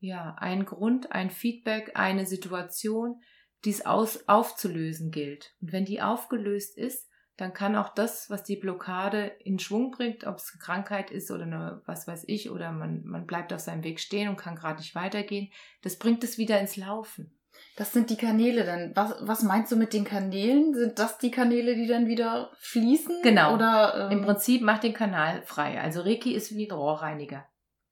ja, ein Grund, ein Feedback, eine Situation, die es aus, aufzulösen gilt. Und wenn die aufgelöst ist, dann kann auch das, was die Blockade in Schwung bringt, ob es eine Krankheit ist oder eine, was weiß ich, oder man, man bleibt auf seinem Weg stehen und kann gerade nicht weitergehen, das bringt es wieder ins Laufen. Das sind die Kanäle dann. Was, was meinst du mit den Kanälen? Sind das die Kanäle, die dann wieder fließen? Genau. Oder, ähm Im Prinzip macht den Kanal frei. Also Reiki ist wie ein Rohrreiniger.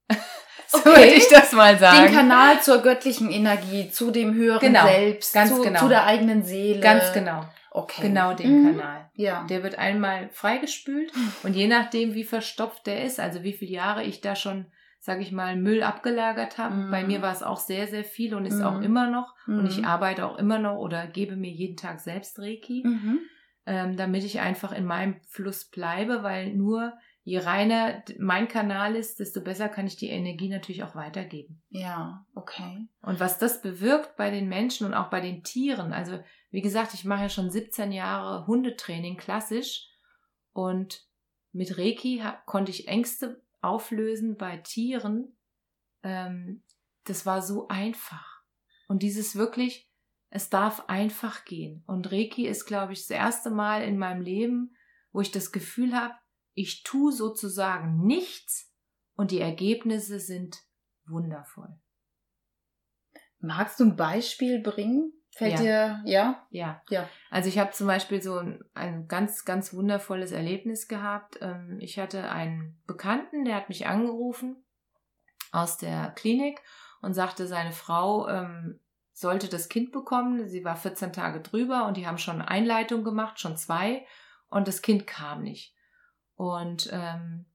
[LAUGHS] so okay. würde ich das mal sagen. Den Kanal zur göttlichen Energie, zu dem höheren genau. Selbst, Ganz zu, genau. zu der eigenen Seele. Ganz genau. Okay. Genau den Mhm. Kanal. Ja. Der wird einmal freigespült und je nachdem, wie verstopft der ist, also wie viele Jahre ich da schon, sage ich mal, Müll abgelagert habe. Mhm. Bei mir war es auch sehr, sehr viel und ist Mhm. auch immer noch. Und ich Mhm. arbeite auch immer noch oder gebe mir jeden Tag selbst Reiki, Mhm. ähm, damit ich einfach in meinem Fluss bleibe, weil nur je reiner mein Kanal ist, desto besser kann ich die Energie natürlich auch weitergeben. Ja, okay. Und was das bewirkt bei den Menschen und auch bei den Tieren, also wie gesagt, ich mache ja schon 17 Jahre Hundetraining klassisch und mit Reiki konnte ich Ängste auflösen bei Tieren. Ähm, das war so einfach. Und dieses wirklich, es darf einfach gehen. Und Reiki ist, glaube ich, das erste Mal in meinem Leben, wo ich das Gefühl habe, ich tue sozusagen nichts und die Ergebnisse sind wundervoll. Magst du ein Beispiel bringen? Fällt dir, ja? Ja. Ja. Also ich habe zum Beispiel so ein, ein ganz, ganz wundervolles Erlebnis gehabt. Ähm, Ich hatte einen Bekannten, der hat mich angerufen aus der Klinik und sagte, seine Frau ähm, sollte das Kind bekommen. Sie war 14 Tage drüber und die haben schon Einleitung gemacht, schon zwei, und das Kind kam nicht. Und ähm,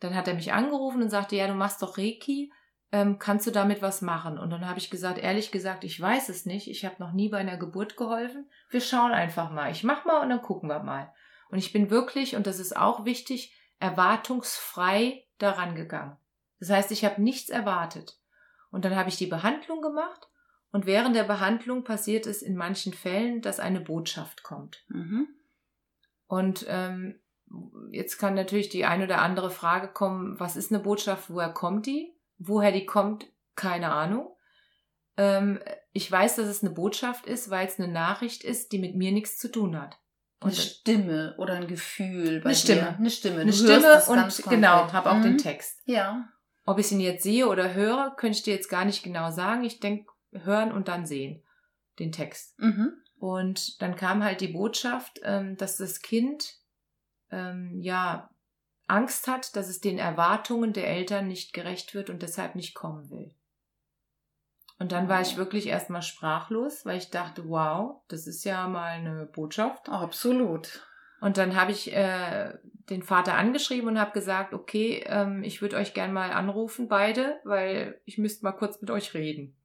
dann hat er mich angerufen und sagte, ja, du machst doch Reiki, ähm, kannst du damit was machen? Und dann habe ich gesagt, ehrlich gesagt, ich weiß es nicht. Ich habe noch nie bei einer Geburt geholfen. Wir schauen einfach mal. Ich mach mal und dann gucken wir mal. Und ich bin wirklich, und das ist auch wichtig, erwartungsfrei daran gegangen. Das heißt, ich habe nichts erwartet. Und dann habe ich die Behandlung gemacht und während der Behandlung passiert es in manchen Fällen, dass eine Botschaft kommt. Mhm. Und ähm, jetzt kann natürlich die ein oder andere Frage kommen, was ist eine Botschaft, woher kommt die? Woher die kommt, keine Ahnung. Ähm, ich weiß, dass es eine Botschaft ist, weil es eine Nachricht ist, die mit mir nichts zu tun hat. Eine Und Stimme oder ein Gefühl bei Eine Stimme. dir. Eine Stimme. eine Du Stimme hörst es und genau, habe auch Mhm. den Text. Ja. Ob ich ihn jetzt sehe oder höre, könnte ich dir jetzt gar nicht genau sagen. Ich denke, hören und dann sehen, den Text. Mhm. Und dann kam halt die Botschaft, ähm, dass das Kind ähm, ja Angst hat, dass es den Erwartungen der Eltern nicht gerecht wird und deshalb nicht kommen will. Und dann war ich wirklich erstmal sprachlos, weil ich dachte, wow, das ist ja mal eine Botschaft. Absolut. Und dann habe ich äh, den Vater angeschrieben und habe gesagt, okay, ähm, ich würde euch gern mal anrufen, beide, weil ich müsste mal kurz mit euch reden.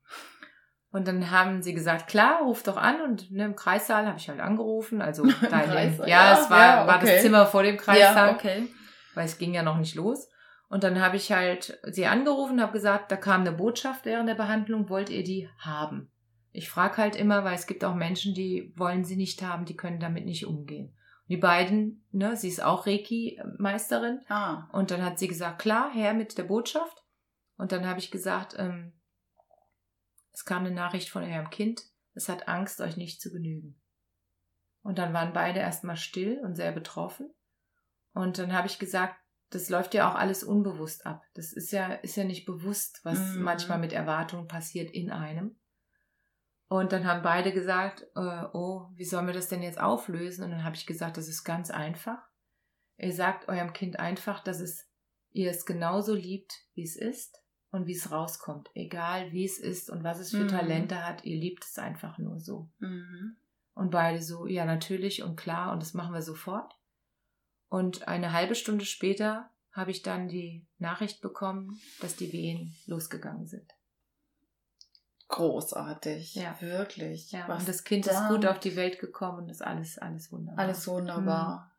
Und dann haben sie gesagt, klar, ruf doch an. Und ne, im Kreissaal habe ich halt angerufen. Also da in dem, ja, ja, es war, ja, war okay. das Zimmer vor dem Kreissaal, Ja, okay. Weil es ging ja noch nicht los. Und dann habe ich halt sie angerufen und habe gesagt, da kam eine Botschaft während der Behandlung, wollt ihr die haben? Ich frage halt immer, weil es gibt auch Menschen, die wollen sie nicht haben, die können damit nicht umgehen. Und die beiden, ne, sie ist auch Reiki-Meisterin. Ah. Und dann hat sie gesagt, klar, her mit der Botschaft. Und dann habe ich gesagt, ähm, es kam eine Nachricht von eurem Kind, es hat Angst, euch nicht zu genügen. Und dann waren beide erstmal still und sehr betroffen. Und dann habe ich gesagt, das läuft ja auch alles unbewusst ab. Das ist ja, ist ja nicht bewusst, was Mhm. manchmal mit Erwartungen passiert in einem. Und dann haben beide gesagt, äh, oh, wie sollen wir das denn jetzt auflösen? Und dann habe ich gesagt, das ist ganz einfach. Ihr sagt eurem Kind einfach, dass es ihr es genauso liebt, wie es ist und wie es rauskommt. Egal wie es ist und was es für Mhm. Talente hat, ihr liebt es einfach nur so. Mhm. Und beide so, ja, natürlich und klar, und das machen wir sofort. Und eine halbe Stunde später habe ich dann die Nachricht bekommen, dass die Wehen losgegangen sind. Großartig. Ja. Wirklich. Ja, Was und das Kind da- ist gut auf die Welt gekommen und ist alles, alles wunderbar. Alles wunderbar.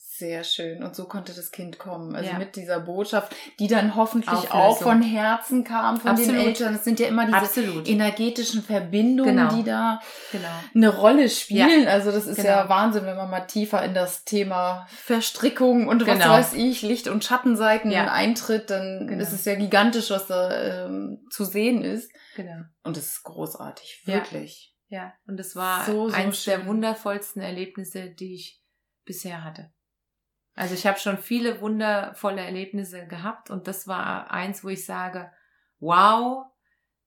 Sehr schön. Und so konnte das Kind kommen. Also Ja. mit dieser Botschaft, die dann hoffentlich Auflösung. auch von Herzen kam, von den Absolut. Eltern. Es sind ja immer diese Absolut. energetischen Verbindungen, Genau. die da Genau. eine Rolle spielen. Also das ist Genau. ja Wahnsinn, wenn man mal tiefer in das Thema Verstrickung und was Genau. weiß ich, Licht- und Schattenseiten Ja. eintritt, dann Genau. ist es ja gigantisch, was da ähm, zu sehen ist. Genau. Und es ist großartig, Ja. wirklich. Ja, und das war So, so eins schön. der wundervollsten Erlebnisse, die ich bisher hatte. Also ich habe schon viele wundervolle Erlebnisse gehabt und das war eins, wo ich sage, wow,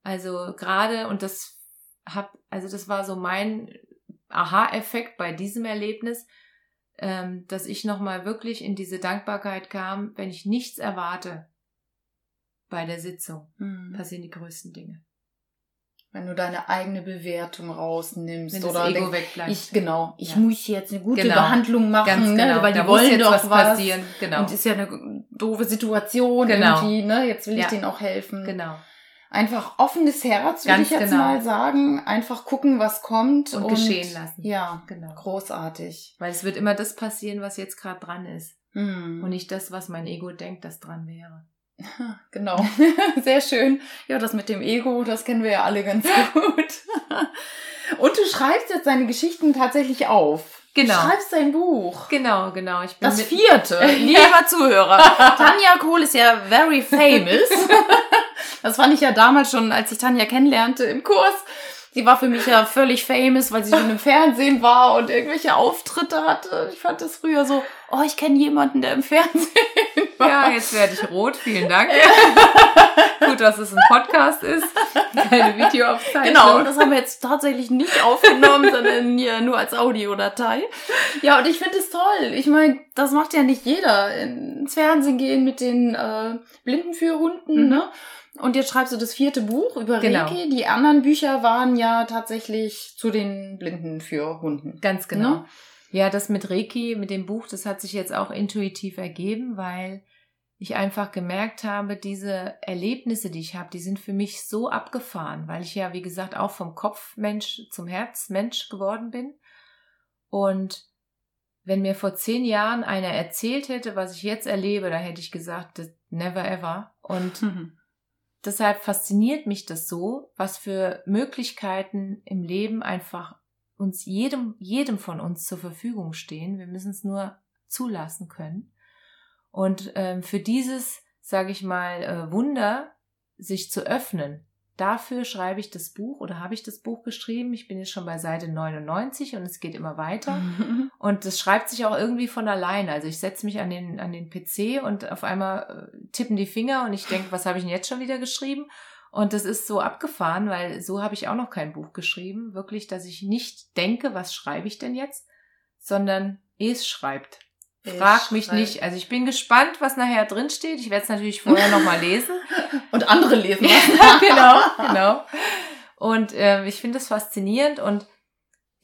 also gerade und das hab, also das war so mein Aha-Effekt bei diesem Erlebnis, ähm, dass ich nochmal wirklich in diese Dankbarkeit kam, wenn ich nichts erwarte bei der Sitzung, Mhm. passieren die größten Dinge. Wenn du deine eigene Bewertung rausnimmst Wenn das oder Ego denkst, wegbleibt. ich genau, ich Ja. muss jetzt eine gute Genau. Behandlung machen, ne, genau. weil da die wollen doch was was. passieren. Genau. Und ist ja eine doofe Situation Genau. irgendwie, ne? Jetzt will ich Ja. denen auch helfen. genau. Einfach offenes Herz, würde ich jetzt genau. mal sagen. Einfach gucken, was kommt. Und geschehen lassen. Ja, Genau. großartig. Weil es wird immer das passieren, was jetzt gerade dran ist. Hm. Und nicht das, was mein Ego denkt, das dran wäre. [LAUGHS] Genau, [LAUGHS] sehr schön. Ja, das mit dem Ego, das kennen wir ja alle ganz [LAUGHS] gut. Und du schreibst jetzt deine Geschichten tatsächlich auf. Genau. Du schreibst dein Buch. Genau, genau. Ich bin Das vierte, lieber Zuhörer. Tanja Kohl ist ja very famous. Das fand ich ja damals schon, als ich Tanja kennenlernte im Kurs. Sie war für mich ja völlig famous, weil sie schon im Fernsehen war und irgendwelche Auftritte hatte. Ich fand das früher so, oh, ich kenne jemanden, der im Fernsehen war. Ja, jetzt werde ich rot. Vielen Dank. [LAUGHS] Gut, dass es ein Podcast ist, keine Videoaufzeichnung. Genau, das haben wir jetzt tatsächlich nicht aufgenommen, sondern hier nur als Audiodatei. Ja, und ich finde es toll. Ich meine, das macht ja nicht jeder. Ins Fernsehen gehen mit den äh, Blindenführhunden, Mhm. ne? Und jetzt schreibst du das vierte Buch über Genau. Reiki. Die anderen Bücher waren ja tatsächlich zu den Blindenführhunden. Ganz genau. Ne? Ja, das mit Reiki, mit dem Buch, das hat sich jetzt auch intuitiv ergeben, weil ich einfach gemerkt habe, diese Erlebnisse, die ich habe, die sind für mich so abgefahren, weil ich ja, wie gesagt, auch vom Kopfmensch zum Herzmensch geworden bin. Und wenn mir vor zehn Jahren einer erzählt hätte, was ich jetzt erlebe, da hätte ich gesagt, never ever. Und Mhm. [LAUGHS] deshalb fasziniert mich das so, was für Möglichkeiten im Leben einfach uns jedem, jedem von uns zur Verfügung stehen. Wir müssen es nur zulassen können. Und ähm, für dieses, sage ich mal, äh, Wunder, sich zu öffnen, dafür schreibe ich das Buch oder habe ich das Buch geschrieben. Ich bin jetzt schon bei Seite 99 und es geht immer weiter. [LAUGHS] Und das schreibt sich auch irgendwie von alleine. Also ich setze mich an den, an den PC und auf einmal äh, tippen die Finger und ich denke, was habe ich denn jetzt schon wieder geschrieben? Und das ist so abgefahren, weil so habe ich auch noch kein Buch geschrieben. Wirklich, dass ich nicht denke, was schreibe ich denn jetzt, sondern es schreibt. Frag mich nicht. Also ich bin gespannt, was nachher drin steht. Ich werde es natürlich vorher nochmal lesen. [LAUGHS] Und andere lesen. Ja, [LAUGHS] genau, genau. Und ähm, ich finde es faszinierend und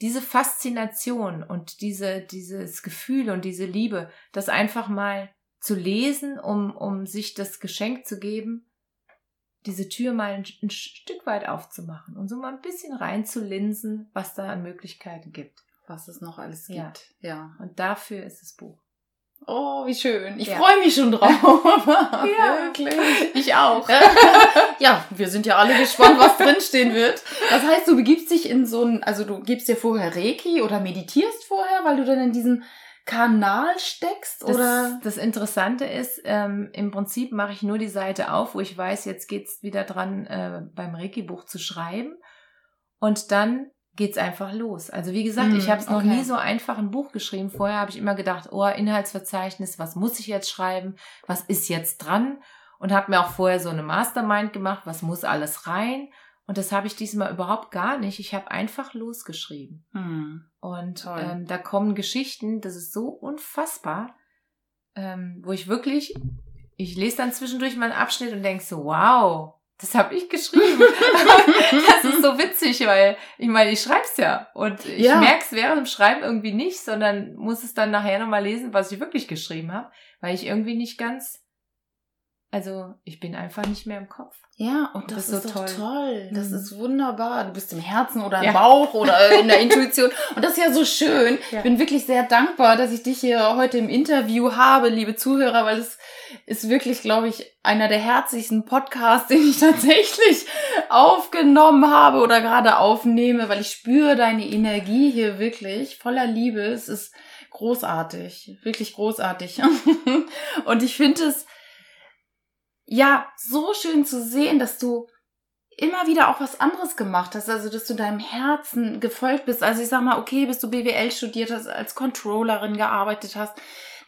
diese Faszination und diese, dieses Gefühl und diese Liebe, das einfach mal zu lesen, um, um sich das Geschenk zu geben, diese Tür mal ein, ein Stück weit aufzumachen und so mal ein bisschen reinzulinsen, was da an Möglichkeiten gibt. Was es noch alles Ja. gibt. Ja. Und dafür ist das Buch. Oh, wie schön. Ich Ja. freue mich schon drauf. [LAUGHS] Ja. Wirklich. Ich auch. [LAUGHS] ja, wir sind ja alle gespannt, was drinstehen wird. Das heißt, du begibst dich in so ein, also du gibst dir vorher Reiki oder meditierst vorher, weil du dann in diesen Kanal steckst Das, oder? das Interessante ist, ähm, im Prinzip mache ich nur die Seite auf, wo ich weiß, jetzt geht's wieder dran, äh, beim Reiki-Buch zu schreiben. Und dann geht's einfach los. Also wie gesagt, Hm, ich habe es noch okay. nie so einfach ein Buch geschrieben. Vorher habe ich immer gedacht, oh, Inhaltsverzeichnis, was muss ich jetzt schreiben? Was ist jetzt dran? Und habe mir auch vorher so eine Mastermind gemacht, was muss alles rein? Und das habe ich diesmal überhaupt gar nicht. Ich habe einfach losgeschrieben. Hm. Und ähm, da kommen Geschichten, das ist so unfassbar, ähm, wo ich wirklich, ich lese dann zwischendurch mal einen Abschnitt und denk so, wow, das habe ich geschrieben. [LAUGHS] das ist so witzig, weil ich meine, ich schreib's ja und ich Ja. merk's während dem Schreiben irgendwie nicht, sondern muss es dann nachher nochmal lesen, was ich wirklich geschrieben habe, weil ich irgendwie nicht ganz also ich bin einfach nicht mehr im Kopf. Ja, und das, Das ist, so toll. toll. Das Mhm. ist wunderbar. Du bist im Herzen oder im Ja. Bauch oder [LAUGHS] in der Intuition. Und das ist ja so schön. Ja. Ich bin wirklich sehr dankbar, dass ich dich hier heute im Interview habe, liebe Zuhörer, weil es ist wirklich, glaube ich, einer der herzlichsten Podcasts, [LAUGHS] den ich tatsächlich aufgenommen habe oder gerade aufnehme, weil ich spüre deine Energie hier wirklich voller Liebe. Es ist großartig, wirklich großartig. [LAUGHS] Und ich finde es ja so schön zu sehen, dass du immer wieder auch was anderes gemacht hast, also dass du deinem Herzen gefolgt bist. Also ich sag mal, okay, bis du BWL studiert hast, als Controllerin gearbeitet hast,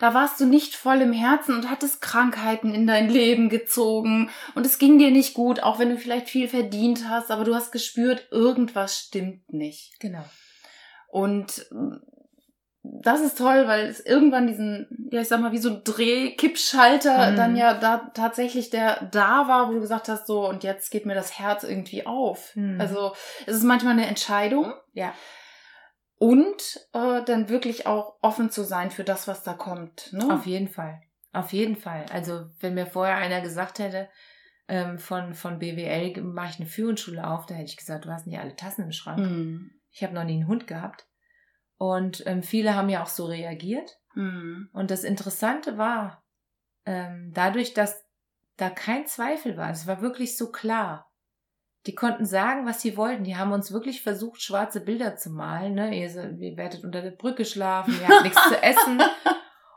da warst du nicht voll im Herzen und hattest Krankheiten in dein Leben gezogen und es ging dir nicht gut, auch wenn du vielleicht viel verdient hast, aber du hast gespürt, irgendwas stimmt nicht. Genau. Und das ist toll, weil es irgendwann diesen, ja, ich sag mal, wie so ein Dreh-Kippschalter Mhm. dann ja da tatsächlich der da war, wo du gesagt hast, so, und jetzt geht mir das Herz irgendwie auf. Mhm. Also es ist manchmal eine Entscheidung Ja. und äh, dann wirklich auch offen zu sein für das, was da kommt. Ne? Auf jeden Fall. Auf jeden Fall. Also, wenn mir vorher einer gesagt hätte, ähm, von, von BWL mache ich eine Führungsschule auf, da hätte ich gesagt, du hast nicht alle Tassen im Schrank. Hm. Ich habe noch nie einen Hund gehabt. Und ähm, viele haben ja auch so reagiert. Hm. Und das Interessante war, ähm, dadurch, dass da kein Zweifel war, es war wirklich so klar. Die konnten sagen, was sie wollten. Die haben uns wirklich versucht, schwarze Bilder zu malen. Ne? Ihr, ihr werdet unter der Brücke schlafen, ihr habt nichts zu [LAUGHS] essen.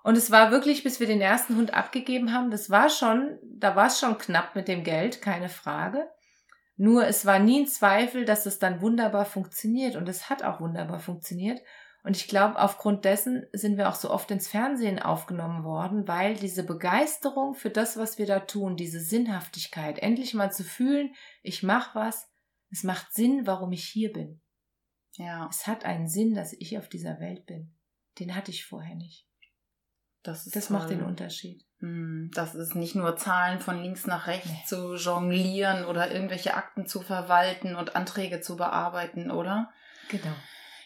Und es war wirklich, bis wir den ersten Hund abgegeben haben, das war schon, da war es schon knapp mit dem Geld, keine Frage. Nur es war nie ein Zweifel, dass es dann wunderbar funktioniert. Und es hat auch wunderbar funktioniert. Und ich glaube, aufgrund dessen sind wir auch so oft ins Fernsehen aufgenommen worden, weil diese Begeisterung für das, was wir da tun, diese Sinnhaftigkeit, endlich mal zu fühlen, ich mache was, es macht Sinn, warum ich hier bin. Ja, Es hat einen Sinn, dass ich auf dieser Welt bin. Den hatte ich vorher nicht. das ist Das macht den Unterschied. Hm, Das ist nicht nur Zahlen von links nach rechts Nee. zu jonglieren oder irgendwelche Akten zu verwalten und Anträge zu bearbeiten, oder? Genau.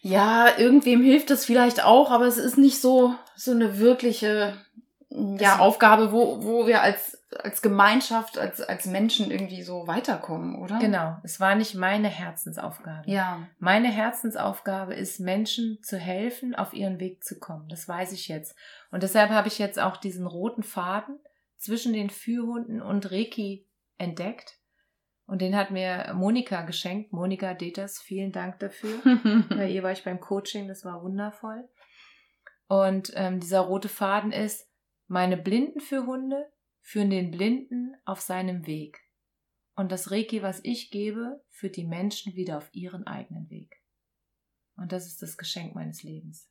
Ja, irgendwem hilft das vielleicht auch, aber es ist nicht so, so eine wirkliche ja, Es- Aufgabe, wo, wo wir als, als Gemeinschaft, als, als Menschen irgendwie so weiterkommen, oder? Genau. Es war nicht meine Herzensaufgabe. Ja. Meine Herzensaufgabe ist, Menschen zu helfen, auf ihren Weg zu kommen. Das weiß ich jetzt. Und deshalb habe ich jetzt auch diesen roten Faden zwischen den Führhunden und Reiki entdeckt. Und den hat mir Monika geschenkt. Monika Deters, vielen Dank dafür. [LAUGHS] Bei ihr war ich beim Coaching, das war wundervoll. Und ähm, dieser rote Faden ist, meine Blinden für Hunde führen den Blinden auf seinem Weg. Und das Reiki, was ich gebe, führt die Menschen wieder auf ihren eigenen Weg. Und das ist das Geschenk meines Lebens.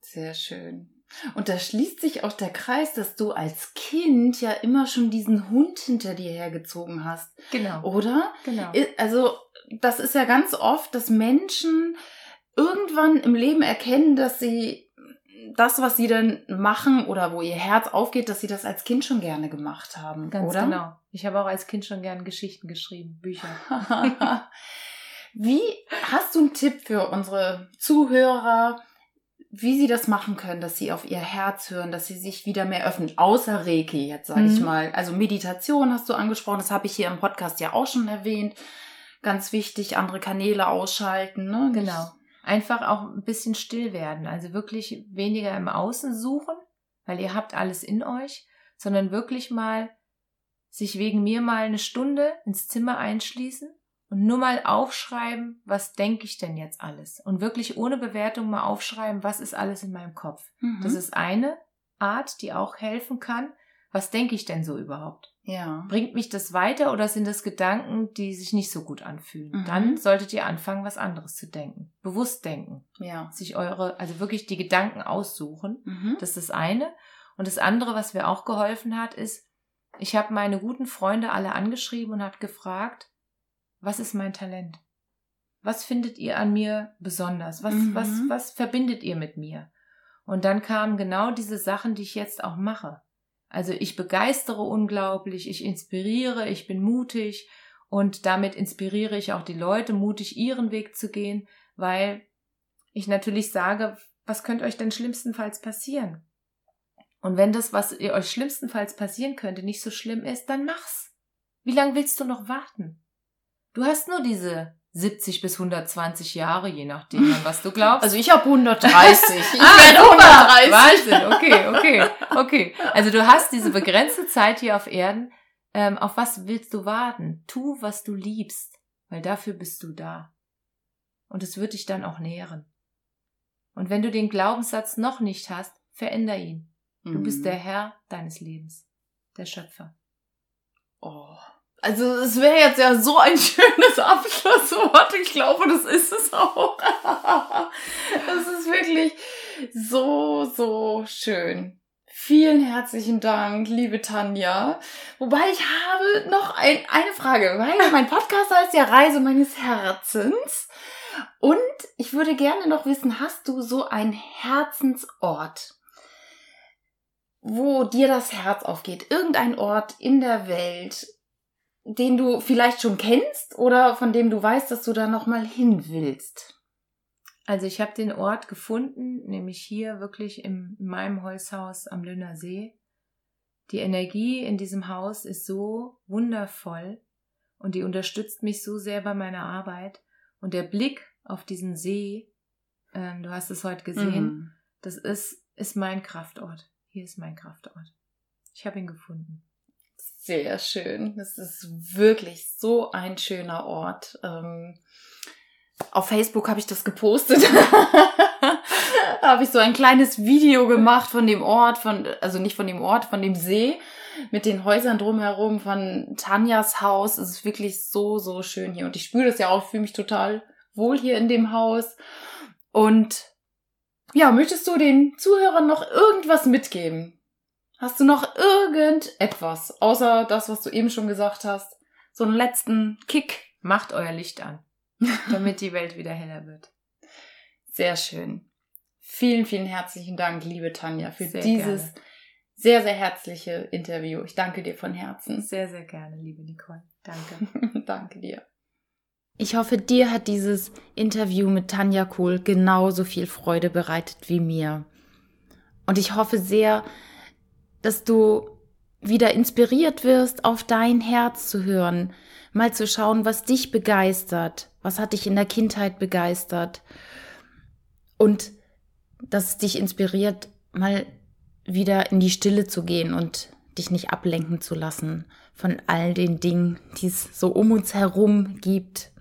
Sehr schön. Und da schließt sich auch der Kreis, dass du als Kind ja immer schon diesen Hund hinter dir hergezogen hast, Genau. oder? Genau. Also, das ist ja ganz oft, dass Menschen irgendwann im Leben erkennen, dass sie das, was sie dann machen oder wo ihr Herz aufgeht, dass sie das als Kind schon gerne gemacht haben, Ganz oder? genau. Ich habe auch als Kind schon gern Geschichten geschrieben, Bücher. [LAUGHS] Wie hast du einen Tipp für unsere Zuhörer, wie sie das machen können, dass sie auf ihr Herz hören, dass sie sich wieder mehr öffnen, außer Reiki jetzt sage ich Mhm. mal. Also Meditation hast du angesprochen, das habe ich hier im Podcast ja auch schon erwähnt. Ganz wichtig, andere Kanäle ausschalten, ne? Genau. Einfach auch ein bisschen still werden. Also wirklich weniger im Außen suchen, weil ihr habt alles in euch, sondern wirklich mal sich wegen mir mal eine Stunde ins Zimmer einschließen und nur mal aufschreiben, was denke ich denn jetzt alles? Und wirklich ohne Bewertung mal aufschreiben, was ist alles in meinem Kopf. Mhm. Das ist eine Art, die auch helfen kann. Was denke ich denn so überhaupt? ja. Bringt mich das weiter oder sind das Gedanken, die sich nicht so gut anfühlen? Mhm. Dann solltet ihr anfangen, was anderes zu denken. Bewusst denken. Ja. Sich eure, also wirklich die Gedanken aussuchen. Mhm. Das ist das eine. Und das andere, was mir auch geholfen hat, ist, ich habe meine guten Freunde alle angeschrieben und habe gefragt, was ist mein Talent? Was findet ihr an mir besonders? Was, Mhm. was, was verbindet ihr mit mir? Und dann kamen genau diese Sachen, die ich jetzt auch mache. Also ich begeistere unglaublich, ich inspiriere, ich bin mutig und damit inspiriere ich auch die Leute, mutig ihren Weg zu gehen, weil ich natürlich sage, was könnte euch denn schlimmstenfalls passieren? Und wenn das, was ihr euch schlimmstenfalls passieren könnte, nicht so schlimm ist, dann mach's. Wie lange willst du noch warten? Du hast nur diese 70 bis 120 Jahre, je nachdem, an was du glaubst. Also ich habe 130. [LAUGHS] Ich ah, werde super. 130. Wahnsinn, okay, okay, okay. Also du hast diese begrenzte Zeit hier auf Erden. Ähm, auf was willst du warten? Tu, was du liebst, weil dafür bist du da. Und es wird dich dann auch nähren. Und wenn du den Glaubenssatz noch nicht hast, veränder ihn. Du bist Mhm. der Herr deines Lebens, der Schöpfer. Oh. Also es wäre jetzt ja so ein [LAUGHS] schönes Abschlusswort. Ich glaube, das ist es auch. [LAUGHS] Das ist wirklich so, so schön. Vielen herzlichen Dank, liebe Tanja. Wobei ich habe noch ein, eine Frage, weil [LAUGHS] mein Podcast heißt ja Reise meines Herzens. Und ich würde gerne noch wissen, hast du so einen Herzensort, wo dir das Herz aufgeht? Irgendein Ort in der Welt, den du vielleicht schon kennst oder von dem du weißt, dass du da noch mal hin willst? Also ich habe den Ort gefunden, nämlich hier wirklich in meinem Holzhaus am Lünner See. Die Energie in diesem Haus ist so wundervoll und die unterstützt mich so sehr bei meiner Arbeit. Und der Blick auf diesen See, ähm, du hast es heute gesehen, Mhm. das ist, ist mein Kraftort. Hier ist mein Kraftort. Ich habe ihn gefunden. Sehr schön. Das ist wirklich so ein schöner Ort. Ähm, auf Facebook habe ich das gepostet. [LAUGHS] habe ich so ein kleines Video gemacht von dem Ort, von, also nicht von dem Ort, von dem See, mit den Häusern drumherum, von Tanjas Haus. Es ist wirklich so, so schön hier. Und ich spüre das ja auch, fühle mich total wohl hier in dem Haus. Und ja, möchtest du den Zuhörern noch irgendwas mitgeben? Hast du noch irgendetwas, außer das, was du eben schon gesagt hast? So einen letzten Kick? Macht euer Licht an, [LAUGHS] damit die Welt wieder heller wird. Sehr schön. Vielen, vielen herzlichen Dank, liebe Tanja, für Sehr dieses gerne. sehr, sehr herzliche Interview. Ich danke dir von Herzen. Sehr, sehr gerne, liebe Nicole. Danke. [LAUGHS] danke dir. Ich hoffe, dir hat dieses Interview mit Tanja Kohl genauso viel Freude bereitet wie mir. Und ich hoffe sehr, dass du wieder inspiriert wirst, auf dein Herz zu hören, mal zu schauen, was dich begeistert, was hat dich in der Kindheit begeistert und dass es dich inspiriert, mal wieder in die Stille zu gehen und dich nicht ablenken zu lassen von all den Dingen, die es so um uns herum gibt.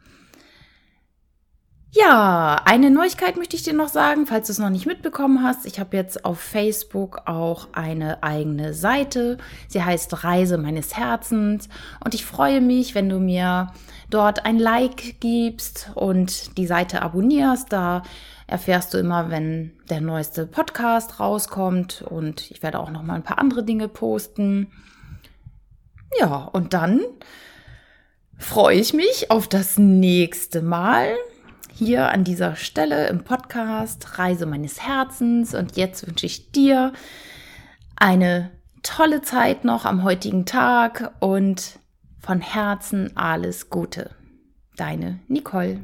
Ja, eine Neuigkeit möchte ich dir noch sagen, falls du es noch nicht mitbekommen hast. Ich habe jetzt auf Facebook auch eine eigene Seite. Sie heißt Reise meines Herzens und ich freue mich, wenn du mir dort ein Like gibst und die Seite abonnierst. Da erfährst du immer, wenn der neueste Podcast rauskommt und ich werde auch noch mal ein paar andere Dinge posten. Ja, und dann freue ich mich auf das nächste Mal hier an dieser Stelle im Podcast Reise meines Herzens. Und jetzt wünsche ich dir eine tolle Zeit noch am heutigen Tag und von Herzen alles Gute. Deine Nicole.